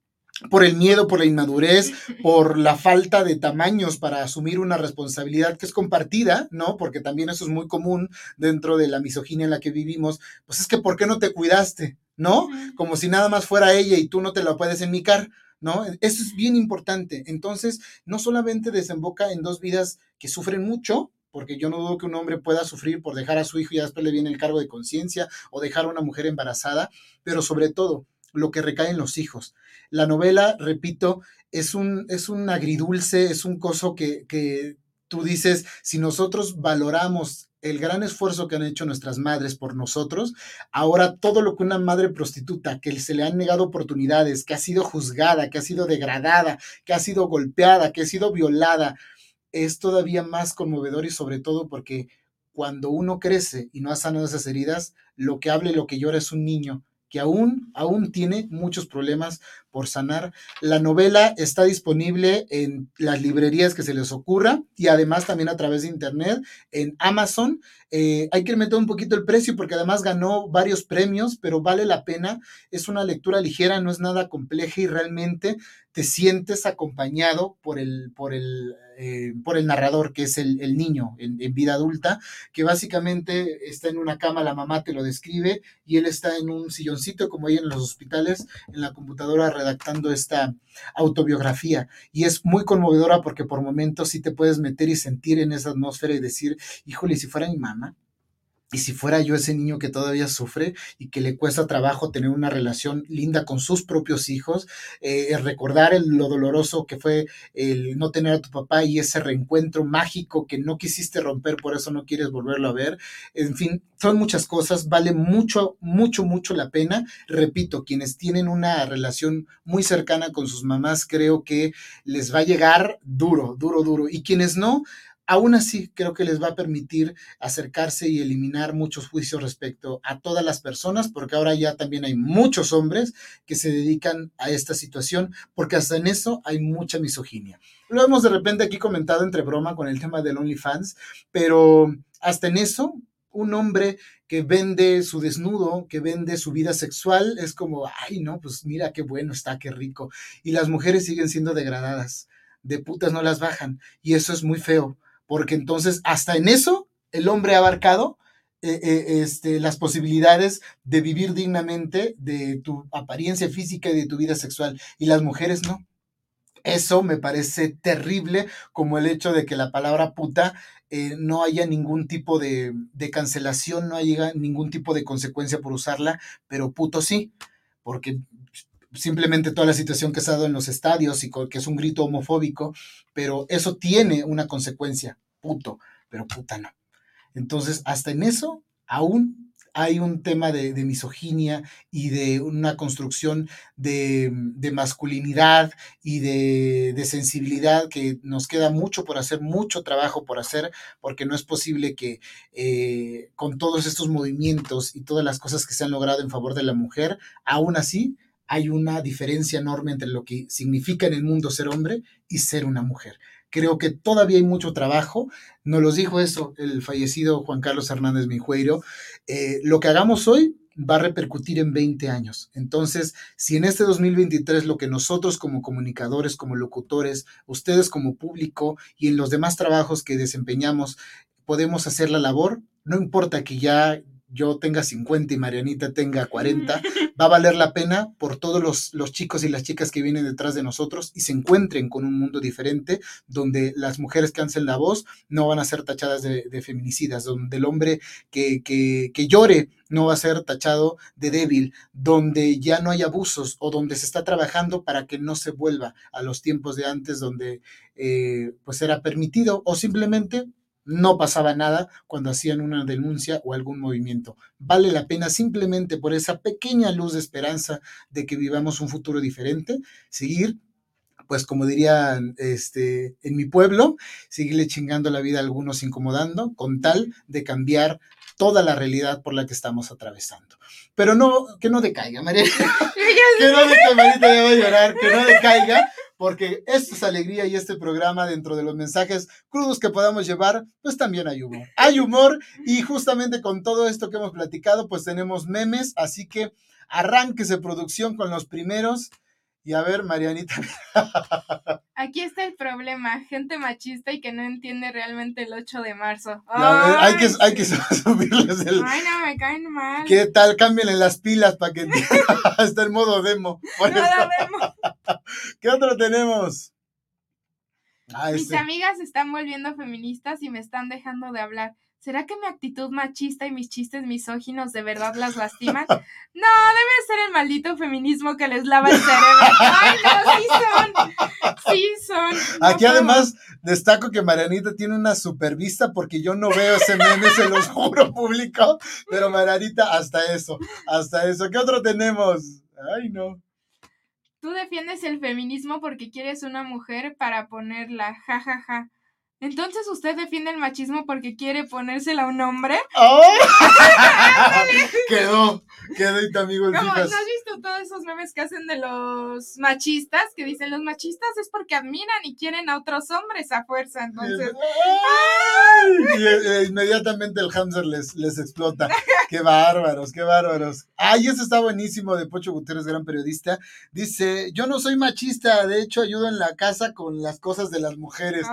por el miedo, por la inmadurez, <laughs> por la falta de tamaños para asumir una responsabilidad que es compartida, ¿no? Porque también eso es muy común dentro de la misoginia en la que vivimos. Pues es que, ¿por qué no te cuidaste? ¿No? Como si nada más fuera ella y tú no te la puedes enmicar, ¿no? Eso es bien importante. Entonces, no solamente desemboca en dos vidas que sufren mucho, porque yo no dudo que un hombre pueda sufrir por dejar a su hijo y después le viene el cargo de conciencia o dejar a una mujer embarazada, pero sobre todo lo que recae en los hijos. La novela, repito, es un, es un agridulce, es un coso que, que tú dices, si nosotros valoramos el gran esfuerzo que han hecho nuestras madres por nosotros, ahora todo lo que una madre prostituta, que se le han negado oportunidades, que ha sido juzgada, que ha sido degradada, que ha sido golpeada, que ha sido violada, es todavía más conmovedor y sobre todo porque cuando uno crece y no ha sanado esas heridas, lo que habla y lo que llora es un niño que aún, aún tiene muchos problemas por sanar. La novela está disponible en las librerías que se les ocurra y además también a través de internet en Amazon. Eh, hay que meter un poquito el precio porque además ganó varios premios, pero vale la pena. Es una lectura ligera, no es nada compleja y realmente te sientes acompañado por el, por el, eh, por el narrador, que es el, niño en, vida adulta, que básicamente está en una cama, la mamá te lo describe, y él está en un silloncito, como hay en los hospitales, en la computadora redactando esta autobiografía. Y es muy conmovedora porque por momentos sí te puedes meter y sentir en esa atmósfera y decir, híjole, si fuera mi mamá, y si fuera yo ese niño que todavía sufre y que le cuesta trabajo tener una relación linda con sus propios hijos, eh, recordar lo doloroso que fue el no tener a tu papá y ese reencuentro mágico que no quisiste romper, por eso no quieres volverlo a ver. En fin, son muchas cosas, vale mucho, mucho, mucho la pena. Repito, quienes tienen una relación muy cercana con sus mamás, creo que les va a llegar duro, duro, duro. Y quienes no, Aún así, creo que les va a permitir acercarse y eliminar muchos juicios respecto a todas las personas, porque ahora ya también hay muchos hombres que se dedican a esta situación, porque hasta en eso hay mucha misoginia. Lo hemos de repente aquí comentado entre broma con el tema del OnlyFans, pero hasta en eso un hombre que vende su desnudo, que vende su vida sexual, es como, ay, no, pues mira qué bueno está, qué rico. Y las mujeres siguen siendo degradadas, de putas no las bajan, y eso es muy feo porque entonces hasta en eso el hombre ha abarcado eh, eh, este, las posibilidades de vivir dignamente de tu apariencia física y de tu vida sexual, y las mujeres no. Eso me parece terrible, como el hecho de que la palabra puta eh, no haya ningún tipo de, de, cancelación, no haya ningún tipo de consecuencia por usarla, pero puto sí, porque simplemente toda la situación que ha dado en los estadios y que es un grito homofóbico, pero eso tiene una consecuencia, puto, pero puta no. Entonces, hasta en eso, aún hay un tema de, misoginia y de una construcción de, masculinidad y de, sensibilidad que nos queda mucho por hacer, mucho trabajo por hacer, porque no es posible que eh, con todos estos movimientos y todas las cosas que se han logrado en favor de la mujer, aún así hay una diferencia enorme entre lo que significa en el mundo ser hombre y ser una mujer. Creo que todavía hay mucho trabajo. Nos lo dijo eso el fallecido Juan Carlos Hernández Mijueiro. Eh, lo que hagamos hoy va a repercutir en 20 años. Entonces, si en este 2023 lo que nosotros como comunicadores, como locutores, ustedes como público y en los demás trabajos que desempeñamos podemos hacer la labor, no importa que ya yo tenga 50 y Marianita tenga 40, <laughs> va a valer la pena por todos los, los, chicos y las chicas que vienen detrás de nosotros y se encuentren con un mundo diferente donde las mujeres que hacen la voz no van a ser tachadas de, feminicidas, donde el hombre que, que, que, llore no va a ser tachado de débil, donde ya no hay abusos o donde se está trabajando para que no se vuelva a los tiempos de antes donde eh, pues era permitido o simplemente no pasaba nada cuando hacían una denuncia o algún movimiento. Vale la pena simplemente por esa pequeña luz de esperanza de que vivamos un futuro diferente, seguir, pues como dirían este, en mi pueblo, seguirle chingando la vida a algunos incomodando, con tal de cambiar toda la realidad por la que estamos atravesando. Pero no, que no decaiga, María. <laughs> que no decaiga, María, a llorar, que no decaiga, porque esto es alegría y este programa dentro de los mensajes crudos que podamos llevar, pues también hay humor. Hay humor y justamente con todo esto que hemos platicado, pues tenemos memes, así que arránquese producción con los primeros y a ver, Marianita. <laughs> Aquí está el problema, gente machista y que no entiende realmente el 8 de marzo. hay que, hay que <laughs> subirles el... Ay, no, me caen mal. ¿Qué tal? Cámbienle las pilas para que <laughs> está el modo demo. Modo demo. <laughs> ¿Qué otro tenemos? Ah, Mis amigas se están volviendo feministas y me están dejando de hablar. ¿Será que mi actitud machista y mis chistes misóginos de verdad las lastiman? <laughs> No, debe ser el maldito feminismo que les lava el cerebro. Ay, no, sí son. Sí son. Aquí además destaco que Marianita tiene una super vista porque yo no veo ese meme, se los <laughs> juro público. Pero Marianita, hasta eso, hasta eso. ¿Qué otro tenemos? Ay, no. Tú defiendes el feminismo porque quieres una mujer para ponerla, jajaja. Ja, ja. Entonces usted defiende el machismo porque quiere ponérsela a un hombre. ¡Oh! <laughs> quedó, quedó y tu amigo el ¿No has visto todos esos memes que hacen de los machistas, que dicen los machistas es porque admiran y quieren a otros hombres a fuerza, entonces... Y, eh, inmediatamente el hamster les, les explota. Qué bárbaros, qué bárbaros. Ay, eso está buenísimo de Pocho Gutiérrez, gran periodista. Dice, yo no soy machista, de hecho ayudo en la casa con las cosas de las mujeres.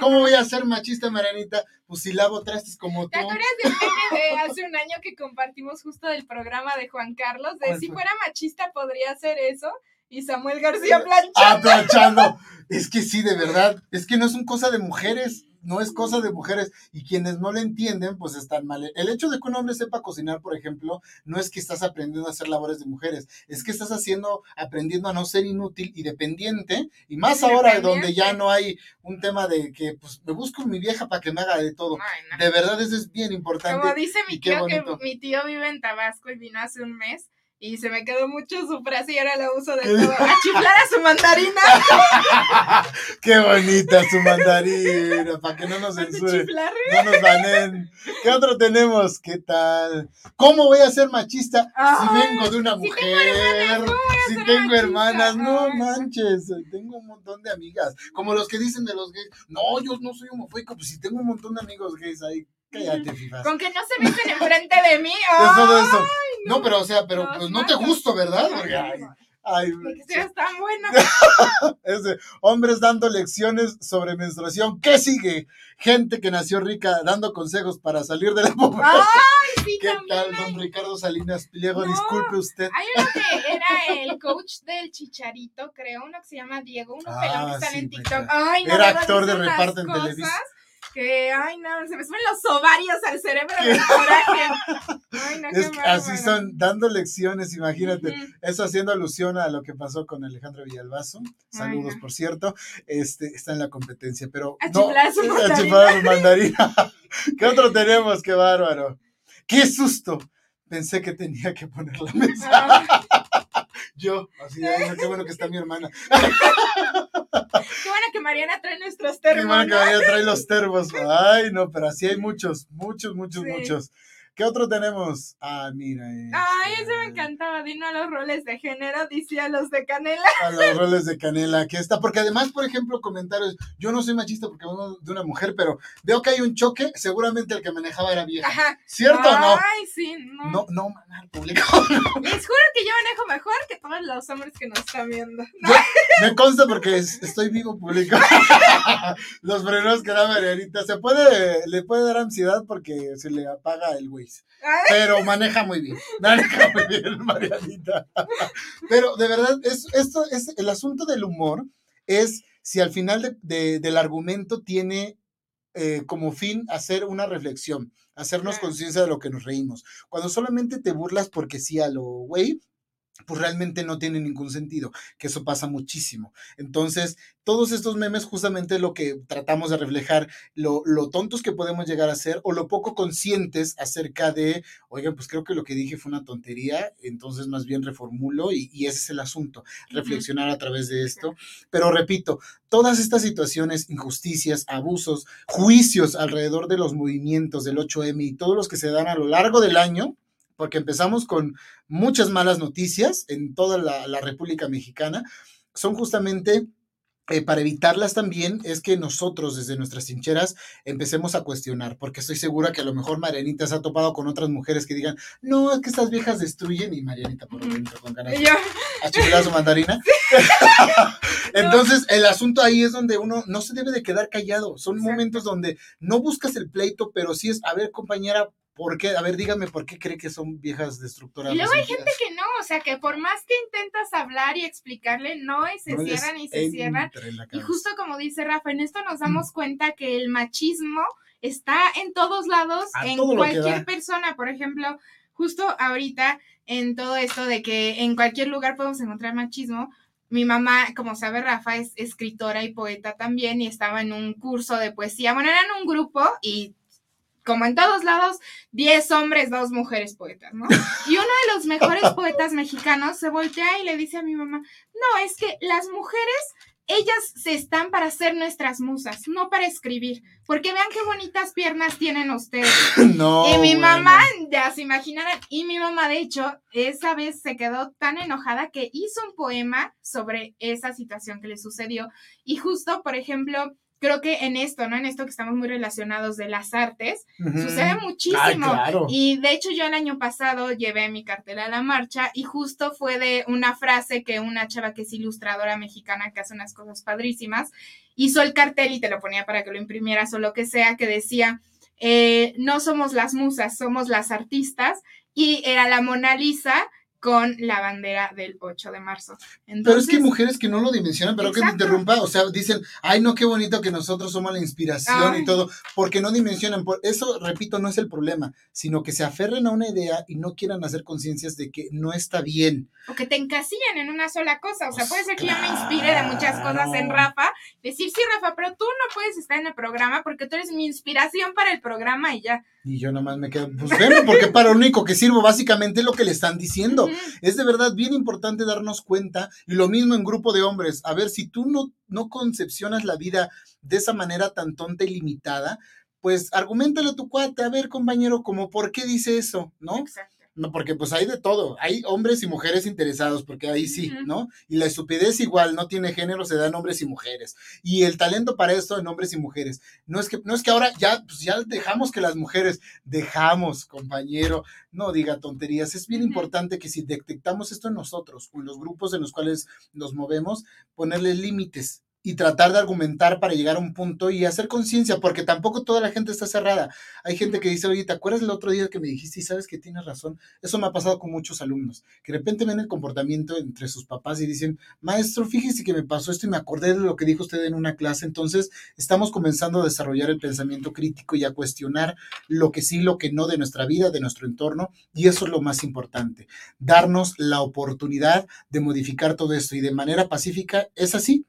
¿Cómo voy a ser machista, Marianita? Pues si lavo trastes como tú. ¿Te acuerdas <laughs> de hace un año que compartimos justo del programa de Juan Carlos? De si fuera machista podría hacer eso. Y Samuel García planchando. Ah, planchando. Es que sí, de verdad. Es que no es un cosa de mujeres no es cosa de mujeres y quienes no le entienden, pues están mal. El hecho de que un hombre sepa cocinar, por ejemplo, no es que estás aprendiendo a hacer labores de mujeres, es que estás haciendo, aprendiendo a no ser inútil y dependiente, y más ahora donde ya no hay un tema de que, pues, me busco mi vieja para que me haga de todo. De verdad, eso es bien importante. Como dice mi tío, que mi tío vive en Tabasco y vino hace un mes y se me quedó mucho su frase y ahora la uso de <laughs> todo. A chiflar a su mandarina. <laughs> Qué bonita su mandarina, para que no nos censuren. No nos banen. ¿Qué otro tenemos? ¿Qué tal? ¿Cómo voy a ser machista si vengo de una mujer? Si tengo hermanas, no manches. Tengo un montón de amigas. Como los que dicen de los gays. No, yo no soy homofóbico, pues si tengo un montón de amigos gays ahí. Cállate, <laughs> fifas. Con que no se visten enfrente de mí. Es <laughs> todo eso. No, pero o sea, pero pues no te gusto, ¿verdad? Porque, ay, ay, Porque tan bueno. <laughs> Ese, hombres dando lecciones sobre menstruación. ¿Qué sigue? Gente que nació rica dando consejos para salir de la pobreza. Ay, sí, ¿Qué tal, don Ricardo Salinas Pliego? Disculpe usted. Hay uno que era el coach del Chicharito, creo, uno que se llama Diego, uno ah, pelón que sale en TikTok. Ay, no, era actor de reparto en televisión que, ay, no, se me suben los ovarios al cerebro de coraje. Ay, no, es así son, dando lecciones, imagínate. Eso haciendo alusión a lo que pasó con Alejandro Villalbazo. Saludos, por cierto. Este, está en la competencia, pero. A no, <laughs> su mandarina. mandarina. <laughs> ¿Qué otro tenemos? Qué bárbaro. ¡Qué susto! Pensé que tenía que poner la mesa. Ah. Yo, así, qué bueno que está mi hermana. <laughs> Qué bueno que Mariana trae nuestros termos. Qué bueno que Mariana trae los termos. Ay, no, pero así hay muchos, muchos, muchos, muchos. ¿Qué otro tenemos? Ah, mira. Ay, eso me encantaba. Dino a los roles de género, dice a los de canela. A los roles de canela, aquí está. Porque además, por ejemplo, comentarios. Yo no soy machista porque uno de una mujer, pero veo que hay un choque. Seguramente el que manejaba era vieja. Ajá. ¿Cierto o no? Ay, sí, no. No, no, manar público. <laughs> Les juro que yo manejo mejor que todos los hombres que nos están viendo. me consta porque estoy vivo público. <laughs> los frenos que da Marianita. Se puede, le puede dar ansiedad porque se le apaga el güey. Pero maneja muy bien. Maneja muy bien, Marianita. Pero de verdad, es, esto es el asunto del humor es si al final del argumento tiene eh, como fin hacer una reflexión, hacernos conciencia de lo que nos reímos. Cuando solamente te burlas porque sí a lo güey, pues realmente no tiene ningún sentido, que eso pasa muchísimo. Entonces, todos estos memes justamente lo que tratamos de reflejar, lo, lo, tontos que podemos llegar a ser o lo poco conscientes acerca de, oigan, pues creo que lo que dije fue una tontería, entonces más bien reformulo y, ese es el asunto, reflexionar a través de esto. Pero repito, todas estas situaciones, injusticias, abusos, juicios alrededor de los movimientos del 8M y todos los que se dan a lo largo del año, porque empezamos con muchas malas noticias en toda la, República Mexicana, son justamente eh, para evitarlas también es que nosotros desde nuestras trincheras empecemos a cuestionar, porque estoy segura que a lo mejor Marianita se ha topado con otras mujeres que digan, no, es que estas viejas destruyen, y Marianita por dentro con ganas a su mandarina. <laughs> <laughs> Entonces, el asunto ahí es donde uno no se debe de quedar callado, son momentos donde no buscas el pleito, pero sí es, a ver compañera, ¿Por qué? A ver, dígame por qué cree que son viejas destructoras. Y luego hay gente que no, o sea, que por más que intentas hablar y explicarle, no, y se cierran y se cierran. Y justo como dice Rafa, en esto nos damos cuenta que el machismo está en todos lados, en cualquier persona. Por ejemplo, justo ahorita, en todo esto de que en cualquier lugar podemos encontrar machismo, mi mamá, como sabe Rafa, es escritora y poeta también y estaba en un curso de poesía. Bueno, eran un grupo y como en todos lados, 10 hombres, dos mujeres poetas, ¿no? Y uno de los mejores <laughs> poetas mexicanos se voltea y le dice a mi mamá, no, es que las mujeres ellas se están para ser nuestras musas, no para escribir. Porque vean qué bonitas piernas tienen ustedes. <laughs> No. Y mi mamá, ya se imaginarán, y mi mamá, de hecho, esa vez se quedó tan enojada que hizo un poema sobre esa situación que le sucedió. Y justo, por ejemplo, creo que en esto, ¿no? En esto que estamos muy relacionados de las artes, sucede muchísimo. Y de hecho yo el año pasado llevé mi cartel a la marcha y justo fue de una frase que una chava que es ilustradora mexicana que hace unas cosas padrísimas, hizo el cartel y te lo ponía para que lo imprimieras o lo que sea, que decía, eh, no somos las musas, somos las artistas. Y era la Mona Lisa con la bandera del 8 de marzo. pero es que hay mujeres que no lo dimensionan, pero que te interrumpa, o sea, dicen, ay, no, qué bonito que nosotros somos la inspiración y todo, porque no dimensionan. Por eso, repito, no es el problema, sino que se aferren a una idea y no quieran hacer conciencias de que no está bien. O que te encasillan en una sola cosa. O sea, puede ser que yo me inspire de muchas cosas en Rafa, decir, sí, Rafa, pero tú no puedes estar en el programa porque tú eres mi inspiración para el programa y ya. Y yo nomás me quedo, pues bueno, porque para lo único que sirvo básicamente es lo que le están diciendo. Es de verdad bien importante darnos cuenta, y lo mismo en grupo de hombres, a ver, si tú no, no concepcionas la vida de esa manera tan tonta y limitada, pues argumentale a tu cuate, a ver, compañero, como por qué dice eso, ¿no? Exacto. No, porque pues hay de todo, hay hombres y mujeres interesados, porque ahí sí, ¿no? Y la estupidez igual, no tiene género, se da en hombres y mujeres. Y el talento para esto en hombres y mujeres. No es que, no es que ahora ya, pues ya dejamos que las mujeres, dejamos, compañero, no diga tonterías. Es bien importante que si detectamos esto en nosotros o en los grupos en los cuales nos movemos, ponerle límites y tratar de argumentar para llegar a un punto y hacer conciencia, porque tampoco toda la gente está cerrada. Hay gente que dice, oye, ¿te acuerdas el otro día que me dijiste y sabes que tienes razón? Eso me ha pasado con muchos alumnos, que de repente ven el comportamiento entre sus papás y dicen, maestro, fíjese que me pasó esto y me acordé de lo que dijo usted en una clase. Entonces, estamos comenzando a desarrollar el pensamiento crítico y a cuestionar lo que sí, lo que no de nuestra vida, de nuestro entorno, y eso es lo más importante, darnos la oportunidad de modificar todo esto y de manera pacífica, es así,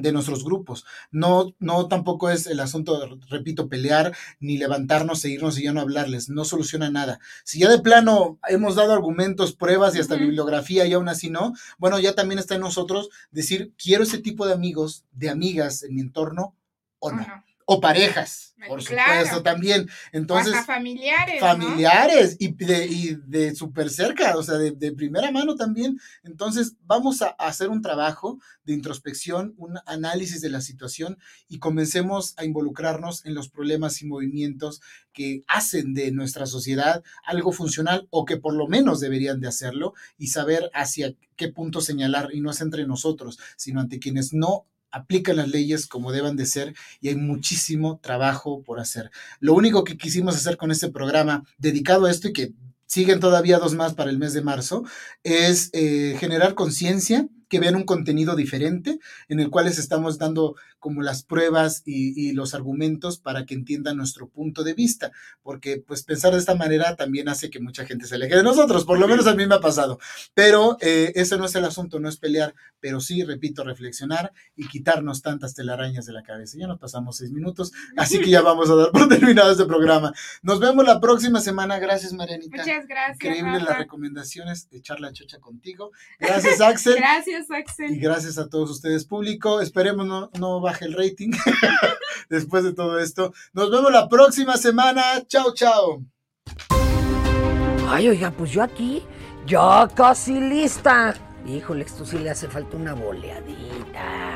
de nuestros grupos. No, no tampoco es el asunto, repito, pelear ni levantarnos e irnos y ya no hablarles. No soluciona nada. Si ya de plano hemos dado argumentos, pruebas y hasta bibliografía y aún así no, bueno, ya también está en nosotros decir, quiero ese tipo de amigos, de amigas en mi entorno o no o parejas, por supuesto, también. Entonces, familiares. Familiares y de, y de súper cerca, o sea, de, de, primera mano también. Entonces, vamos a hacer un trabajo de introspección, un análisis de la situación y comencemos a involucrarnos en los problemas y movimientos que hacen de nuestra sociedad algo funcional o que por lo menos deberían de hacerlo y saber hacia qué punto señalar y no es entre nosotros, sino ante quienes no aplican las leyes como deban de ser y hay muchísimo trabajo por hacer. Lo único que quisimos hacer con este programa dedicado a esto y que siguen todavía dos más para el mes de marzo, es eh, generar conciencia, que vean un contenido diferente en el cual les estamos dando como las pruebas y, los argumentos para que entiendan nuestro punto de vista, porque pues pensar de esta manera también hace que mucha gente se aleje de nosotros, por lo menos a mí me ha pasado, pero eh, ese no es el asunto, no es pelear, pero sí, repito, reflexionar y quitarnos tantas telarañas de la cabeza. Ya nos pasamos seis minutos, así que ya <laughs> vamos a dar por terminado este programa. Nos vemos la próxima semana, gracias Marianita. Muchas gracias. Increíble las recomendaciones de charla chocha contigo. Gracias Axel. gracias Axel. Y gracias a todos ustedes público, esperemos no, no baje el rating <laughs> después de todo esto. Nos vemos la próxima semana. Chao, chao. Ay, oiga, pues yo aquí, ya casi lista. Híjole, esto sí le hace falta una boleadita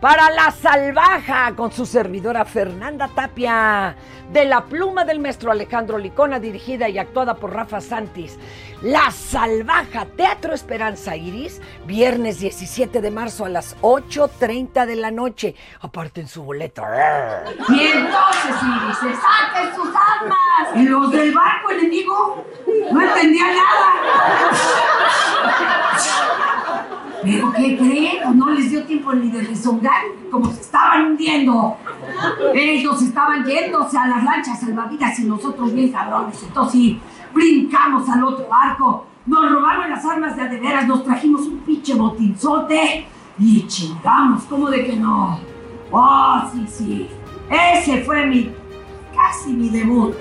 para la salvaja con su servidora Fernanda Tapia, de la pluma del maestro Alejandro Licona, dirigida y actuada por Rafa Santis. La Salvaja, Teatro Esperanza Iris, viernes 17 de marzo a las 8.30 de la noche. Aparten su boleto. Y entonces, Iris, saquen sus armas. Y los del barco enemigo no entendían nada. ¿Pero qué creen? No les dio tiempo ni de rezongar, como se estaban hundiendo. Ellos estaban yéndose a las lanchas salvavidas y nosotros bien cabrones. Entonces sí, brincamos al otro barco, nos robaron las armas de adeveras, nos trajimos un pinche botinzote y chingamos, ¿cómo de que no? Oh, sí, sí. Ese fue mi, casi mi debut.